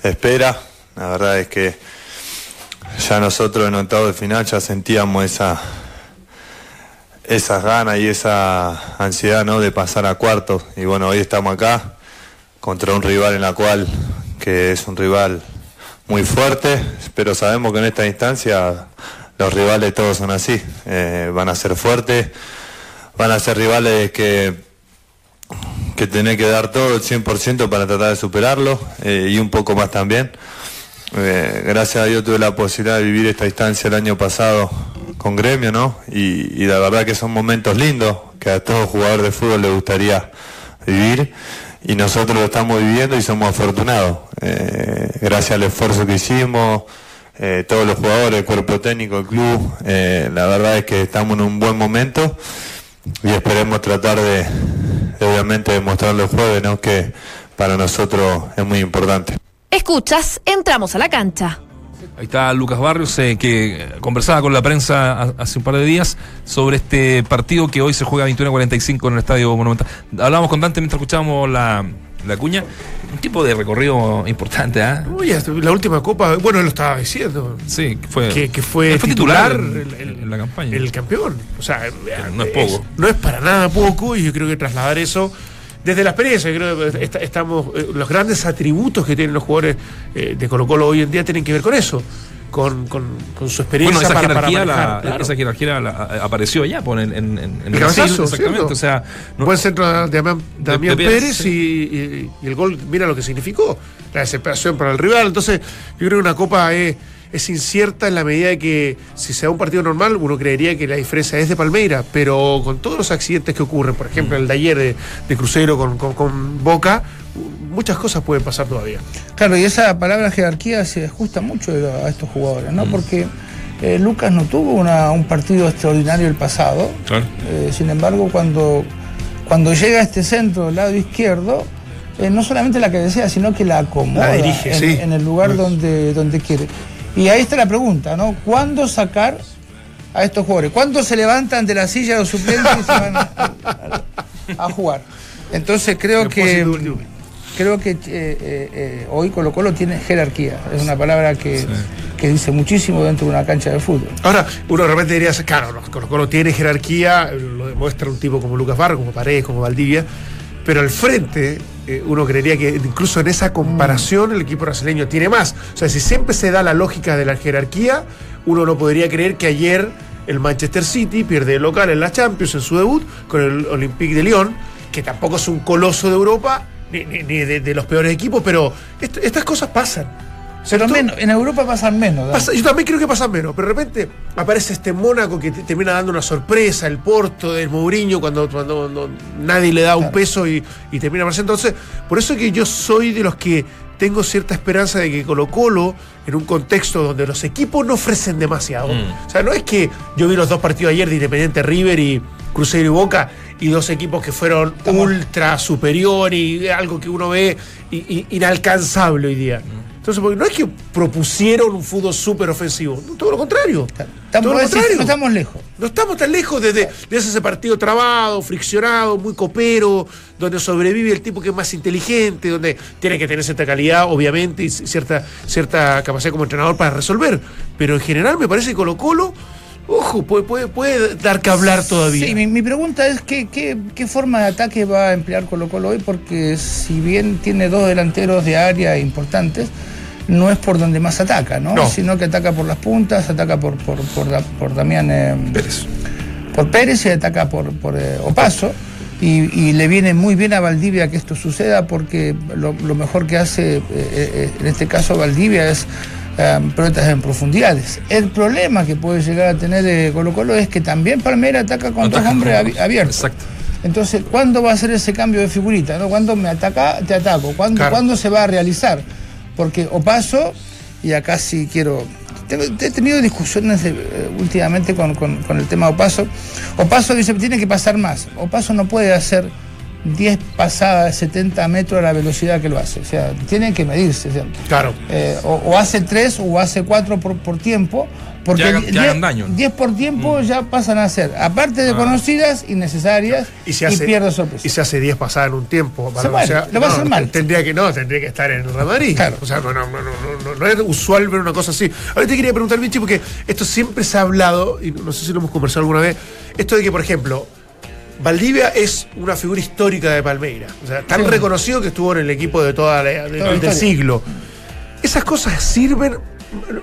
de espera. La verdad es que ya nosotros en octavo de final ya sentíamos esa esas ganas y esa ansiedad, ¿no? De pasar a cuartos. Y bueno, hoy estamos acá contra un rival en la cual que es un rival muy fuerte, pero sabemos que en esta instancia los rivales todos son así, eh, van a ser fuertes, van a ser rivales que, que tenés que dar todo el 100% para tratar de superarlo eh, y un poco más también. Eh, gracias a Dios tuve la posibilidad de vivir esta instancia el año pasado con Gremio, ¿no? Y, la verdad que son momentos lindos que a todo jugador de fútbol le gustaría vivir y nosotros lo estamos viviendo y somos afortunados. Eh, gracias al esfuerzo que hicimos, eh, todos los jugadores, el cuerpo técnico, el club, la verdad es que estamos en un buen momento y esperemos tratar de obviamente demostrarlo el jueves, ¿no? Que para nosotros es muy importante. Escuchas, entramos a la cancha. Ahí está Lucas Barrios, eh, que conversaba con la prensa ha- hace un par de días sobre este partido que hoy se juega a 21.45 en el Estadio Monumental. Hablábamos con Dante mientras escuchábamos la, la cuña. Un tipo de recorrido importante, ¿ah? Oye, la última copa, bueno, él lo estaba diciendo. Sí, que fue, Que, que fue, titular, en, el- el- en la campaña. el campeón. O sea, no es poco. no es para nada poco y yo creo que trasladar eso desde la experiencia, creo que est- estamos, eh, los grandes atributos que tienen los jugadores eh, de Colo Colo hoy en día tienen que ver con eso, con, con, con su experiencia Bueno, esa para, para jerarquía, manejar, la, claro. esa jerarquía la- a- apareció ya pues, en, en, en, en El Brasil, exactamente. ¿cierto? O sea, no- Buen centro de Damián, De- Damián de Pérez, Pérez, y, y- y el gol, mira lo que significó, la desesperación para el rival. Entonces, yo creo que una copa es, es incierta en la medida de que si se da un partido normal, uno creería que la diferencia es de Palmeira, pero con todos los accidentes que ocurren, por ejemplo, el de ayer de, de Crucero con, con- con Boca, muchas cosas pueden pasar todavía. Claro, y esa palabra jerarquía se ajusta mucho a estos jugadores, ¿no? Porque eh, Lucas no tuvo una- un partido extraordinario el pasado. Claro. Eh, sin embargo, cuando, cuando llega a este centro, lado izquierdo, eh, no solamente la que desea, sino que la acomoda La dirige, en, sí. en el lugar Muy- donde, donde quiere. Y ahí está la pregunta, ¿no? ¿Cuándo sacar a estos jugadores? ¿Cuándo se levantan de la silla de los suplentes y se van a, jugar? Entonces creo que creo que eh, eh, eh, hoy Colo Colo tiene jerarquía. Es una palabra que, que dice muchísimo dentro de una cancha de fútbol. Ahora, uno de repente diría, claro, no, Colo Colo tiene jerarquía, lo demuestra un tipo como Lucas Barro, como Paredes, como Valdivia, pero al frente eh, uno creería que incluso en esa comparación el equipo brasileño tiene más. O sea, si siempre se da la lógica de la jerarquía, uno no podría creer que ayer el Manchester City pierde de local en la Champions en su debut con el Olympique de Lyon, que tampoco es un coloso de Europa, ni, ni- de, los peores equipos, pero est- estas cosas pasan. Menos, en Europa pasan menos. ¿no? Pasa- yo también creo que pasa menos, pero de repente aparece este Mónaco que te- termina dando una sorpresa, el Porto del Mourinho, cuando, cuando no- nadie le da un peso y, y termina apareciendo. Entonces, por eso es que yo soy de los que tengo cierta esperanza de que Colo Colo, en un contexto donde los equipos no ofrecen demasiado, o sea, no es que yo vi los dos partidos ayer de Independiente River y Cruzeiro y Boca, y dos equipos que fueron ultra superior y algo que uno ve i- i- inalcanzable hoy día. Entonces, porque no es que propusieron un fútbol súper ofensivo, no, todo lo contrario. Todo lo contrario. no estamos lejos. No estamos tan lejos de, de- de ese partido trabado, friccionado, muy copero, donde sobrevive el tipo que es más inteligente, donde tiene que tener cierta calidad, obviamente, y cierta, cierta capacidad como entrenador para resolver. Pero en general me parece que Colo Colo, ojo, puede, puede, puede dar que hablar todavía. Sí, mi, mi pregunta es ¿qué, qué, qué forma de ataque va a emplear Colo Colo hoy, porque si bien tiene dos delanteros de área importantes, no es por donde más ataca, ¿no? No. Sino que ataca por las puntas, ataca por, por, por, por Damián eh, Pérez. por Pérez y ataca por, por eh, Opaso. Y, y le viene muy bien a Valdivia que esto suceda porque lo, lo mejor que hace, eh, en este caso Valdivia, es pelotas en profundidades. El problema que puede llegar a tener Colo Colo es que también Palmera ataca con dos Ataca hombres con- abi- abiertos. Exacto. Entonces, ¿cuándo va a ser ese cambio de figurita? ¿no? ¿Cuándo me ataca, te ataco? ¿Cuándo, Claro. ¿cuándo se va a realizar? Porque Opaso, y acá sí quiero. tengo- he tenido discusiones eh, últimamente con, con- con el tema Opaso. Opaso dice que tiene que pasar más. Opaso no puede hacer 10 pasadas de 70 metros a la velocidad que lo hace. O sea, tienen que medirse. o sea, Claro. eh, o, o hace 3 o hace 4 por, por tiempo. Porque Que hagan- que 10 hagan daño. Mm. 10 por tiempo ya pasan a ser, aparte de Ah. conocidas, innecesarias Y se hace, pierde sorpresa. y se hace 10 pasadas en un tiempo. Se muere, lo va a hacer mal. Tendría que, no, tendría que estar en el Real Madrid. Claro. O sea, no, no, no, no, no, no es usual ver una cosa así. Ahora te quería preguntar, Vichy, porque esto siempre se ha hablado, y no sé si lo hemos conversado alguna vez, esto de que, por ejemplo, Valdivia es una figura histórica de Palmeira. O sea, tan Sí. reconocido que estuvo en el equipo de toda la, de- del siglo. Esas cosas sirven.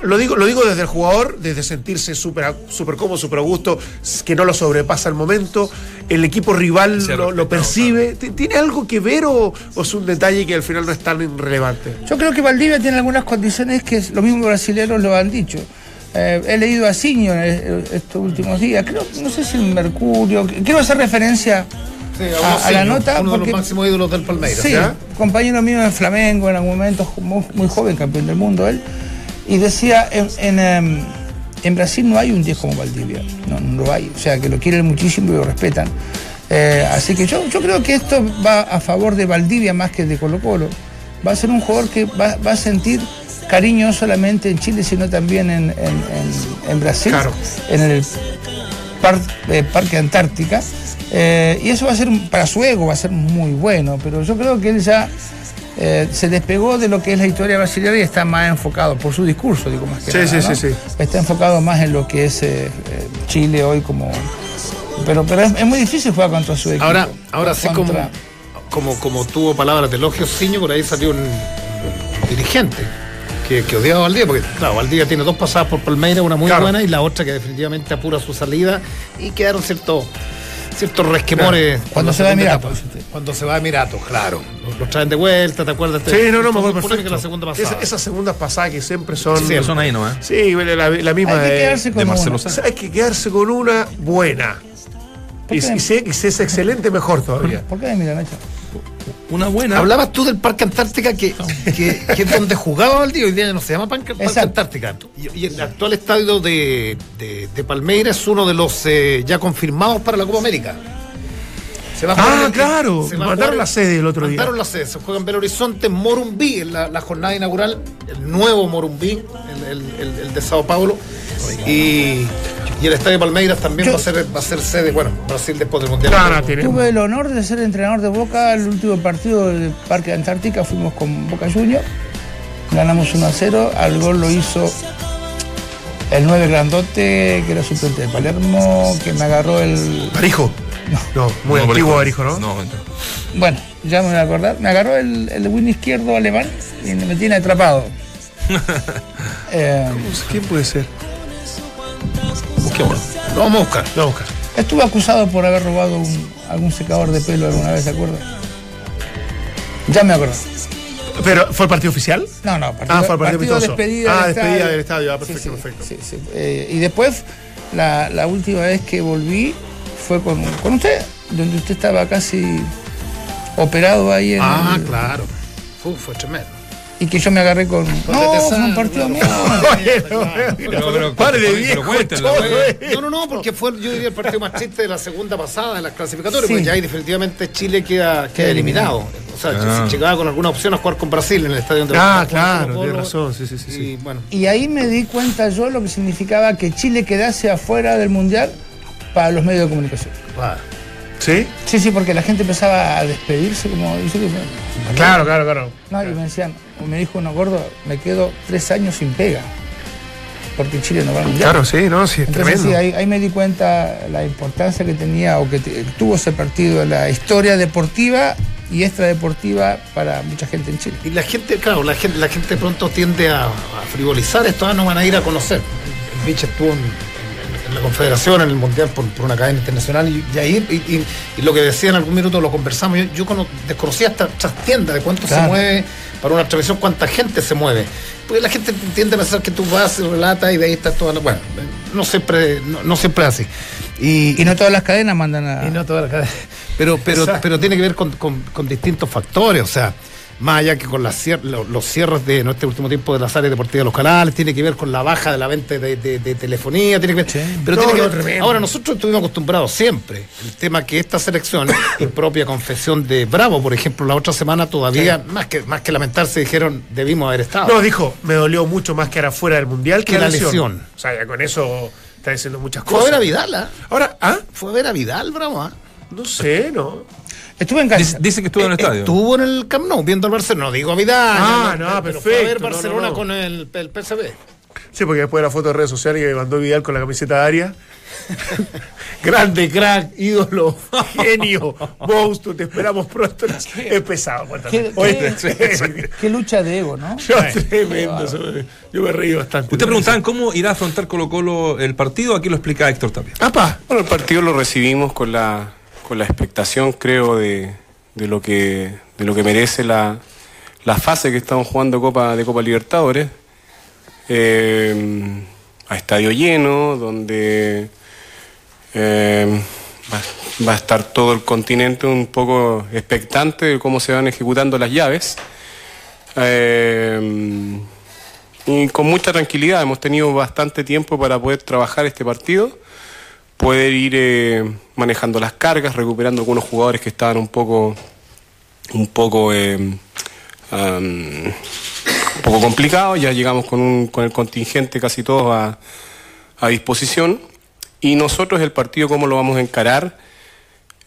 Lo digo, lo digo desde el jugador, desde sentirse súper súper cómodo, súper a gusto, que no lo sobrepasa el momento, el equipo rival ha lo, lo percibe. ¿Ti- ¿Tiene algo que ver o, o es un detalle que al final no es tan relevante? Yo creo que Valdivia tiene algunas condiciones que los mismos brasileños lo han dicho. Eh, he leído a Siño en estos últimos días, creo, no sé si en Mercurio, quiero hacer referencia Sí, a, a la nota Uno de porque los máximos ídolos del Palmeiras. Sí, compañero mío en Flamengo en algún momento, muy, muy joven, campeón del mundo él, y decía, en, en, em, en Brasil no hay un 10 como Valdivia, no, no lo hay, o sea que lo quieren muchísimo y lo respetan. Eh, así que yo, yo creo que esto va a favor de Valdivia más que de Colo Colo. Va a ser un jugador que va, va a sentir cariño no solamente en Chile, sino también en, en- en- en Brasil, Claro. en el par- eh, Parque Antártica. Eh, y eso va a ser, para su ego, va a ser muy bueno. Pero yo creo que él ya eh, se despegó de lo que es la historia brasileña y está más enfocado, por su discurso, digo más que Sí, nada, sí, ¿no? sí, sí. Está enfocado más en lo que es eh, eh, Chile hoy como... Pero, pero es, es muy difícil jugar contra su equipo. Ahora, ahora sí como, Contra- como, como tuvo palabras de elogio Ciño, por ahí salió un, un dirigente que, que odiaba a Valdivia, porque claro, Valdivia tiene dos pasadas por Palmeiras, una muy Claro. buena y la otra que definitivamente apura su salida y quedaron ciertos ciertos resquemores Cuando se va de segunda Emiratos. Cuando se va a Emiratos, claro. Los, los traen de vuelta, ¿te acuerdas? Sí, no, no, me acuerdo la segunda pasada. Esa- esas segundas pasadas que siempre son. Sí, Son ahí nomás. Sí, la, la misma Hay que de- quedarse De con Marcelo. Sá. Hay que quedarse con una buena. ¿Por Y, si, y si es excelente, mejor todavía. ¿Por qué mira, Nacho? Una buena. Hablabas tú del Parque Antártica, que, que, que es donde jugaba Valdivia, hoy día ya no se llama Parque, Parque. Antártica. Y, y el actual estadio de, de, de Palmeiras es uno de los eh, ya confirmados para la Copa América. Se va a jugar Ah, claro. se va a Mandaron jugar- la sede el otro día. Mandaron la sede. Se juega en Belo Horizonte, Morumbí, en la, la jornada inaugural, el nuevo Morumbí, el, el- el- el de Sao Paulo. Y, y el estadio de Palmeiras también Yo- va a ser va a ser sede, bueno, Brasil después del Mundial. No, no, tiene- Tuve el honor de ser entrenador de Boca el último partido del Parque Antártica. Fuimos con Boca Juniors. Ganamos 1 a 0. Al gol lo hizo el 9 grandote, que era suplente de Palermo, que me agarró el. Barijo. No, muy No, antiguo Barijo. Barijo, ¿no? No, entonces. Bueno, ya me voy a acordar. Me agarró el, el win izquierdo alemán y me tiene atrapado. <laughs> Eh, ¿Quién puede ser? Busquémoslo. Lo vamos a buscar. No, a buscar. estuve acusado por haber robado un- algún secador de pelo alguna vez, ¿se acuerda? Ya me acuerdo. ¿Pero fue el partido oficial? No, no, partido, Ah, fue el partido amistoso. despedida Ah, del despedida estadio. del estadio, ah, perfecto, sí, perfecto. sí, sí. Eh, y después, la, la última vez que volví fue con, con usted, donde usted estaba casi operado ahí en Ah, el- claro. Uf, fue tremendo. Y que yo me agarré con. No, fue un partido mío. Pare de eh. No, no, no, porque fue, yo diría, el partido más triste de la segunda pasada de las clasificatorias, Sí. porque ya ahí definitivamente Chile queda, eliminado. O sea, Ah. si llegaba con alguna opción a jugar con Brasil en el estadio de Ah, claro, tiene razón, sí, sí, sí. Y bueno, Y ahí me di cuenta yo lo que significaba que Chile quedase afuera del mundial para los medios de comunicación. va. ¿Sí? Sí, sí, porque la gente empezaba a despedirse como. dice que- Claro, claro, claro. No, y me decían, me dijo uno gordo, me quedo tres años sin pega. Porque Chile no va al mundial. Claro, sí, no, sí, es Entonces tremendo. sí, ahí, ahí me di cuenta la importancia que tenía o que tuvo ese partido en la historia deportiva y extradeportiva para mucha gente en Chile. Y la gente, claro, la gente, la gente pronto tiende a, a frivolizar esto, ah, no van a ir a conocer. El Beach estuvo en, en- en la Confederación, en el Mundial, por, por una cadena internacional, y, y ahí, y, y- y lo que decía en algún minuto lo conversamos, yo, yo cono- desconocía esta trastienda de cuánto se mueve para una transmisión, cuánta gente se mueve. Porque la gente tiende a pensar que tú vas, relatas y de ahí está toda la... Bueno, no siempre, no, no siempre es así. Y, Y no todas las cadenas mandan a. y no toda la cadena. Pero, pero, Exacto. pero tiene que ver con, con- con distintos factores, o sea, más allá que con las cier- lo- los cierres de en este último tiempo de las áreas deportivas de los canales, tiene que ver con la baja de la venta de, de- de telefonía, tiene que ver. Pero No, tiene que ver-. Ahora, nosotros estuvimos acostumbrados siempre. El tema que esta selección, <coughs> en propia confesión de Bravo, por ejemplo, la otra semana todavía, más que más que lamentarse, dijeron debimos haber estado. No, dijo, me dolió mucho más que era fuera del mundial que, Que la lesión. lesión. O sea, ya con eso está diciendo muchas Fue a cosas. ver a Vidal, ¿ah? Ahora, ¿ah? Fue a ver a Vidal, Bravo, ¿ah? No sé, no. Estuve en Dice, casa. dice que estuvo en el estadio. Estuvo en el Camp Nou viendo al Barcelona, no digo a Vidal. Ah, no, pero Fue a ver perfecto, no, Barcelona no, no. con el, el PSV. Sí, porque después de la foto de redes sociales que mandó Vidal con la camiseta de Aria. <laughs> Grande, crack, ídolo, <laughs> genio, monstruo, te esperamos pronto. <laughs> Es pesado. ¿Qué- lucha de ego, ¿no? No, tremendo. me- Yo me reí bastante. Usted preguntaban cómo irá a afrontar Colo Colo el partido. Aquí lo explica Héctor Tapia. ¡Apa! Bueno, el partido lo recibimos con la, con la expectación, creo, de, de lo que de lo que merece la, la fase que estamos jugando Copa de Copa Libertadores. Eh, a estadio lleno, donde eh, va, a estar todo el continente un poco expectante de cómo se van ejecutando las llaves. Eh, y con mucha tranquilidad, hemos tenido bastante tiempo para poder trabajar este partido, poder ir eh, manejando las cargas, recuperando algunos jugadores que estaban un poco, un poco, eh, un poco complicados. Ya llegamos con, un- con el contingente casi todos a, a disposición. Y nosotros el partido, ¿cómo lo vamos a encarar?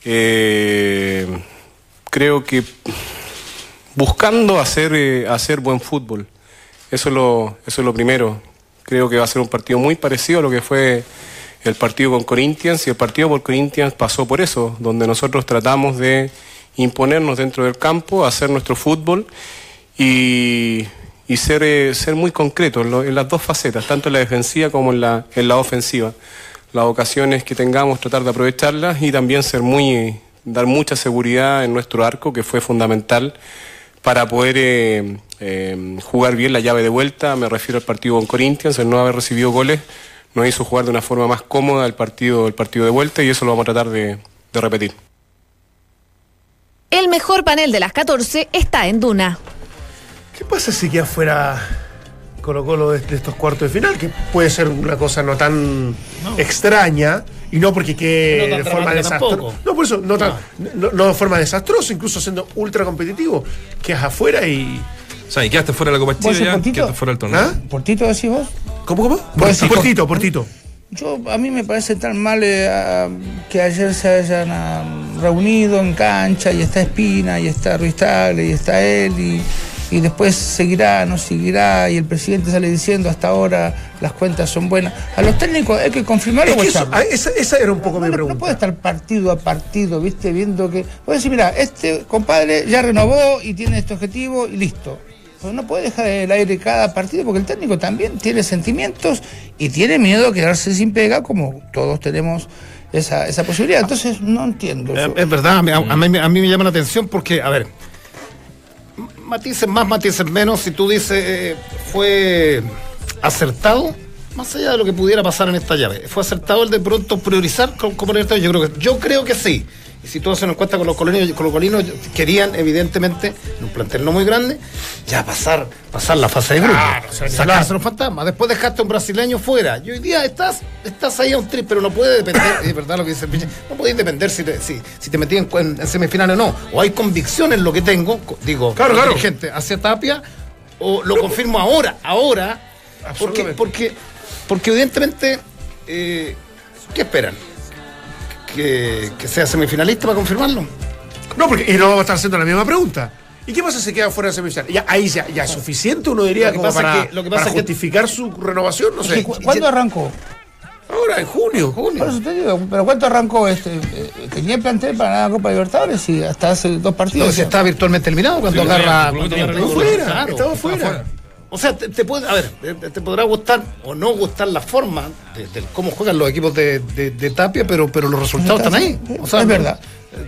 Eh, creo que buscando hacer, eh, hacer buen fútbol. Eso es, lo, eso es lo primero. Creo que va a ser un partido muy parecido a lo que fue el partido con Corinthians y el partido por Corinthians pasó por eso, donde nosotros tratamos de imponernos dentro del campo, hacer nuestro fútbol y, eh, ser muy concretos en, las dos facetas, tanto en la defensiva como en la, en la ofensiva. Las ocasiones que tengamos, tratar de aprovecharlas y también ser muy, dar mucha seguridad en nuestro arco, que fue fundamental para poder eh, eh, jugar bien la llave de vuelta. Me refiero al partido con Corinthians, el no haber recibido goles nos hizo jugar de una forma más cómoda el partido, el partido de vuelta y eso lo vamos a tratar de- de repetir. El mejor panel de las 14 está en Duna. ¿Qué pasa si queda fuera Colo Colo de, de estos cuartos de final? Que puede ser una cosa no tan extraña y no porque quede No de forma desastrosa. No, por eso, no, tan- no- no de forma desastrosa, incluso siendo ultra competitivo. Quedas afuera y. O sea, y quedaste fuera de la Copa ¿Vos Chile ya, quedaste fuera del torneo. ¿Ah? ¿Portito decís vos? ¿Cómo, cómo? Sí, portito, portito. Yo, a mí me parece tan mal eh, que ayer se hayan ah, reunido en cancha y está Espina y está Ruiz Tagle y está él y, y después seguirá, no seguirá y el presidente sale diciendo hasta ahora las cuentas son buenas. A los técnicos hay que confirmarlo Es que eso- ah, esa, esa era un poco mi No, no pregunta. puede estar partido a partido, viste, viendo que. Puede decir, mira, este compadre ya renovó y tiene este objetivo y listo. Pero no puede dejar el aire cada partido porque el técnico también tiene sentimientos y tiene miedo a quedarse sin pega, como todos tenemos esa, esa posibilidad. Entonces, no entiendo. Eh, eso. Es verdad, a mí, a- a mí, a mí me llama la atención porque, a ver, matices más, matices menos, si tú dices eh, fue acertado, más allá de lo que pudiera pasar en esta llave, fue acertado el de pronto priorizar con- como Libertadores, yo creo que, yo creo que sí. Y si tú haces una encuesta con los colonios, con los colinos querían, evidentemente, en un plantel no muy grande, ya pasar, pasar la fase de grupo. Claro, sacarse los fantasmas. Después dejaste a un brasileño fuera. Y hoy día estás, estás ahí a un trip, pero no puede depender, <coughs> es verdad lo que dice el pinche, no podéis depender si te, si, si te metí en, en, semifinales o no. O hay convicción en lo que tengo, digo, Claro, claro. dirigente hacia Tapia, o lo confirmo ahora, ahora, porque, porque, porque evidentemente, eh, ¿qué esperan? ¿Que, que sea semifinalista para confirmarlo? No, porque y no vamos a estar haciendo la misma pregunta. ¿Y qué pasa si queda fuera de semifinal? Ya, ahí ya, ya es suficiente, uno diría, Lo que como pasa para, que- lo que pasa para es que- justificar su renovación, no sé. ¿Cuándo arrancó? Ahora, en junio. Junio. Por eso te digo, pero ¿cuánto arrancó este? Eh, tenía plantel para la Copa Libertadores y hasta hace dos partidos. No, si está virtualmente eliminado cuando Sí, agarra. el fuera, claro. estaba fuera. O sea, te, te puede, a ver, te, te podrá gustar o no gustar la forma de, de cómo juegan los equipos de, de- de Tapia, pero, pero los resultados están ahí. O sea, Es no- verdad.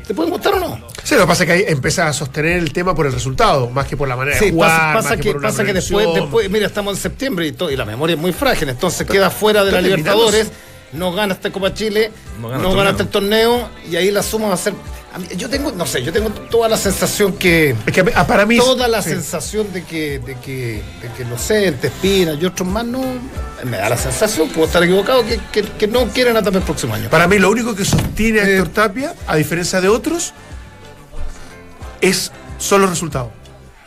¿Te pueden gustar o no? Sí, lo que pasa es que ahí empieza a sostener el tema por el resultado, más que por la manera de jugar. pasa, pasa más que, por una pasa que después, después, mira, estamos en septiembre y, todo, y la memoria es muy frágil, entonces queda fuera de la. Libertadores, no gana esta Copa Chile, No no gana torneo. este torneo y ahí la suma va a ser. Mí- yo tengo, no sé, yo tengo toda la sensación que. Es que para mí. toda la sí. sensación de que, de que, de que no sé, el Espina y otros más no. Me da la sensación, puedo estar equivocado, que, que, que no quieren a Tapia el próximo año. Para mí, lo único que sostiene a Eh, Héctor Tapia, a diferencia de otros, es son los resultados.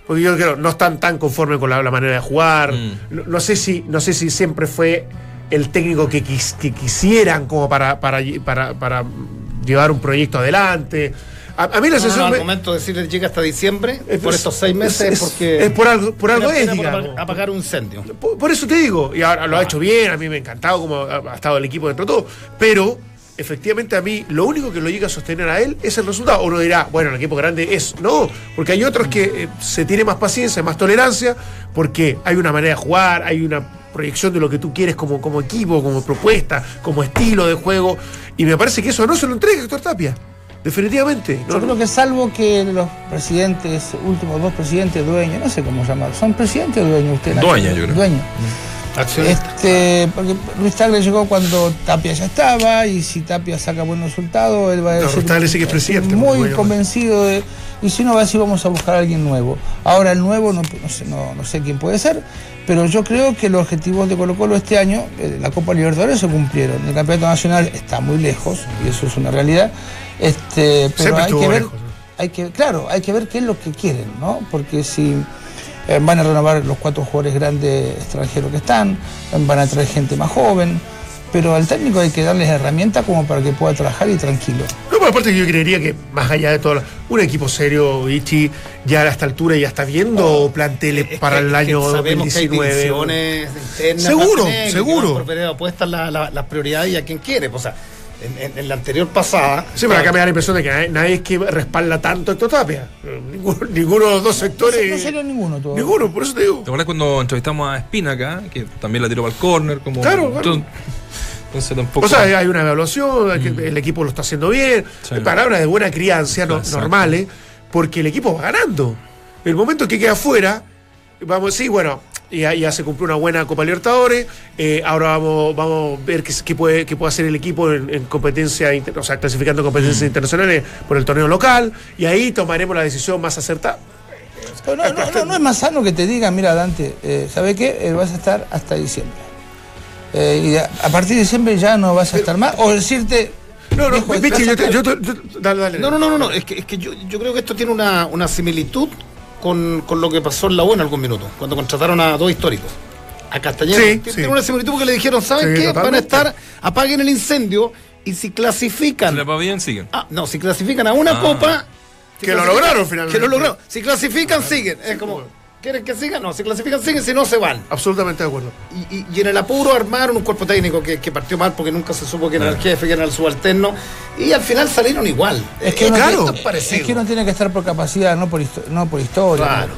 Porque yo creo no están tan conformes con la, la manera de jugar. Mm. No, no sé si, no sé si siempre fue el técnico que, quis- que quisieran como para, para, para, para llevar un proyecto adelante. A, a mí la No, no, sensación al me- momento de decirle llega hasta diciembre, Es- por estos seis meses, es- porque. es por algo- por algo es, por apagar- un incendio. Por, por eso te digo, y ahora lo ha hecho bien, a mí me ha encantado como ha, ha estado el equipo dentro de todo, pero efectivamente a mí lo único que lo llega a sostener a él es el resultado. Uno dirá, bueno, el equipo grande es, no, porque hay otros que eh, se tiene más paciencia, más tolerancia, porque hay una manera de jugar, hay una proyección de lo que tú quieres como, como equipo, como propuesta, como estilo de juego, y me parece que eso no se lo entrega Héctor Tapia, definitivamente. Yo No, creo que salvo que los presidentes, últimos dos presidentes dueños, no sé cómo llamar, ¿son presidentes o dueños ustedes? Dueño, yo creo. Dueños. Accionista. Este, porque Luis Tagle llegó cuando Tapia ya estaba y si Tapia saca buen resultado, él va a No, decir Tagle sí que es presidente, muy bueno. convencido de y si no va a decir vamos a buscar a alguien nuevo. Ahora el nuevo no, no sé, no, no sé quién puede ser, pero yo creo que los objetivos de Colo Colo este año, eh, la Copa Libertadores se cumplieron. El campeonato nacional está muy lejos y eso es una realidad. Este, pero Siempre hay que ver, lejos, ¿no? hay que, claro, hay que ver qué es lo que quieren, ¿no? Porque si eh, van a renovar los cuatro jugadores grandes extranjeros que están, van a traer gente más joven, pero al técnico hay que darles herramientas como para que pueda trabajar y tranquilo. No, pero aparte yo creería que más allá de todo, un equipo serio, Ichi, ya a esta altura ya está viendo planteles Es para que- el es que año sabemos que hay 2019. divisiones internas Seguro, que seguro. por la- la- las prioridades y a quien quiere. O sea, en, en- en la anterior pasada. Sí, pero acá me da la impresión de que nadie, nadie es que respalda tanto a Héctor Tapia. Ninguno, ninguno de los dos sectores. No salió ninguno todavía. Ninguno, por eso te digo. ¿Te acuerdas cuando entrevistamos a Espina acá? Que también la tiró para el córner. Como... Claro, claro. Entonces, entonces tampoco. O sea, hay una evaluación, hay que el equipo lo está haciendo bien, Sí. palabras de buena crianza no- normales, porque el equipo va ganando. El momento que queda afuera, vamos, sí, bueno, ya, ya se cumplió una buena Copa Libertadores, eh, ahora vamos, vamos a ver qué, qué puede, qué puede hacer el equipo en, en competencia, inter- o sea, clasificando en competencias internacionales por el torneo local, y ahí tomaremos la decisión más acertada. Pero no, no, no, no es más sano que te digan, mira, Dante, eh, ¿sabe qué? Eh, vas a estar hasta diciembre. Eh, y a, a partir de diciembre ya no vas a estar más. O decirte. No, no, a yo te- yo te- dale, dale. No, no, no, no, no, es que, es que yo, yo creo que esto tiene una, una similitud con, con lo que pasó en la U en algún minuto, cuando contrataron a dos históricos. A Castañeda. Sí, Tiene- sí. Una similitud porque le dijeron, ¿saben Sí, qué? Van a estar, apaguen el incendio y si Si clasifican. le va bien, siguen. Ah, no, si clasifican a una Ah. copa. si Que lo lograron finalmente. Que lo lograron. Si clasifican, siguen. Es como, ¿quieren que sigan? No, si clasifican, siguen, si no, se van. Absolutamente de acuerdo. Y, y- y en el apuro armaron un cuerpo técnico que, que partió mal porque nunca se supo quién era el jefe, quién era el subalterno. Y al final salieron igual. Es que, Eh, uno claro, es parecido. es que uno tiene que estar por capacidad, no por, histo- no por historia. Claro.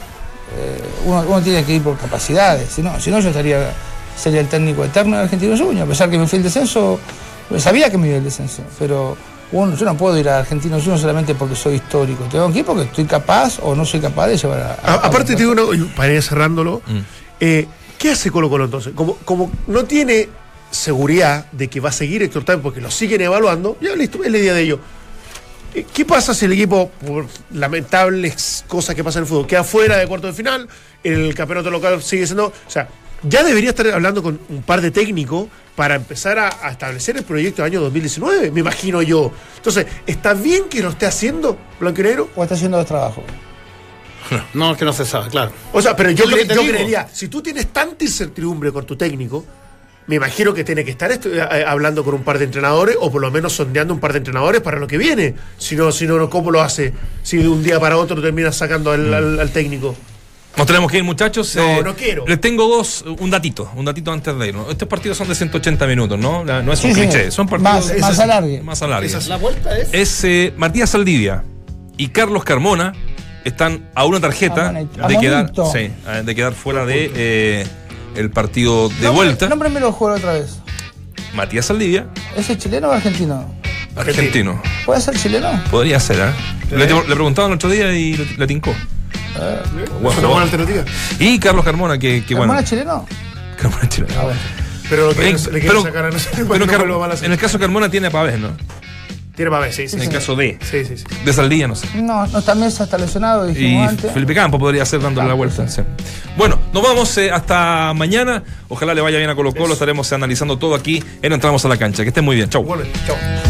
Eh, uno, uno tiene que ir por capacidades. Si no, si no yo estaría sería el técnico eterno de Argentino Junior. A pesar que me fui el descenso, pues sabía que me iba el descenso. Pero uno, yo no puedo ir a Argentino Junior solamente porque soy histórico. Tengo que ir porque estoy capaz o no soy capaz de llevar a. a- A- aparte, te digo una, para ir cerrándolo, eh, ¿qué hace Colo Colo entonces? Como, como no tiene seguridad de que va a seguir Héctor Tapia porque lo siguen evaluando, ya listo, es la idea de ello. Eh, ¿Qué pasa si el equipo, por lamentables cosas que pasan en el fútbol, queda fuera de cuarto de final? El campeonato local sigue siendo. O sea, ya debería estar hablando con un par de técnicos para empezar a, a establecer el proyecto del año 2019, me imagino yo. Entonces, ¿está bien que lo esté haciendo Blanco y Negro? o está haciendo dos trabajos. <laughs> No, es que no se sabe, claro. O sea, pero yo, cre- yo creería, si tú tienes tanta incertidumbre con tu técnico, me imagino que tiene que estar estu- eh, hablando con un par de entrenadores o por lo menos sondeando un par de entrenadores para lo que viene. Si no, si no, no, ¿cómo lo hace? Si de un día para otro terminas sacando al, al- al técnico. Nos tenemos que ir, muchachos. No, no quiero. Les tengo dos, un datito, un datito antes de irnos. Estos partidos son de 180 minutos, ¿no? La- no es un Sí, cliché, son partidos Más- más alargue. Más alargue. La vuelta es. Es eh, Matías Saldivia y Carlos Carmona están a una tarjeta Amonito. de quedar, sí, eh, de quedar fuera de eh, el partido de Nombre- vuelta. Nómbremelo jugador otra vez. Matías Saldivia, ¿Ese chileno o argentino? argentino. ¿Puede ser chileno? Podría ser, ¿eh? Le, le preguntaban el otro día y le, le tincó. Buen Es una buena alternativa. Y Carlos Carmona, que, que bueno. ¿Carmona chileno? Carmona chileno. Ah, bueno. Pero lo quieren- le quieren pero- sacar a no sé pero cuándo Car- vuelva a la en el caso Carmona tiene a Pavés, ¿no? Tiene para ver, sí, sí. En el sí. caso de. Sí, sí, sí. De Saldivia, no sé. No, no está Mesa, está lesionado, Y dijimos antes. Felipe Campo podría ser dándole la vuelta. sí. Bueno, nos vamos eh, hasta mañana. Ojalá le vaya bien a Colo Colo. Estaremos analizando todo aquí en Entramos a la Cancha. Que estén muy bien. Chau. Chao.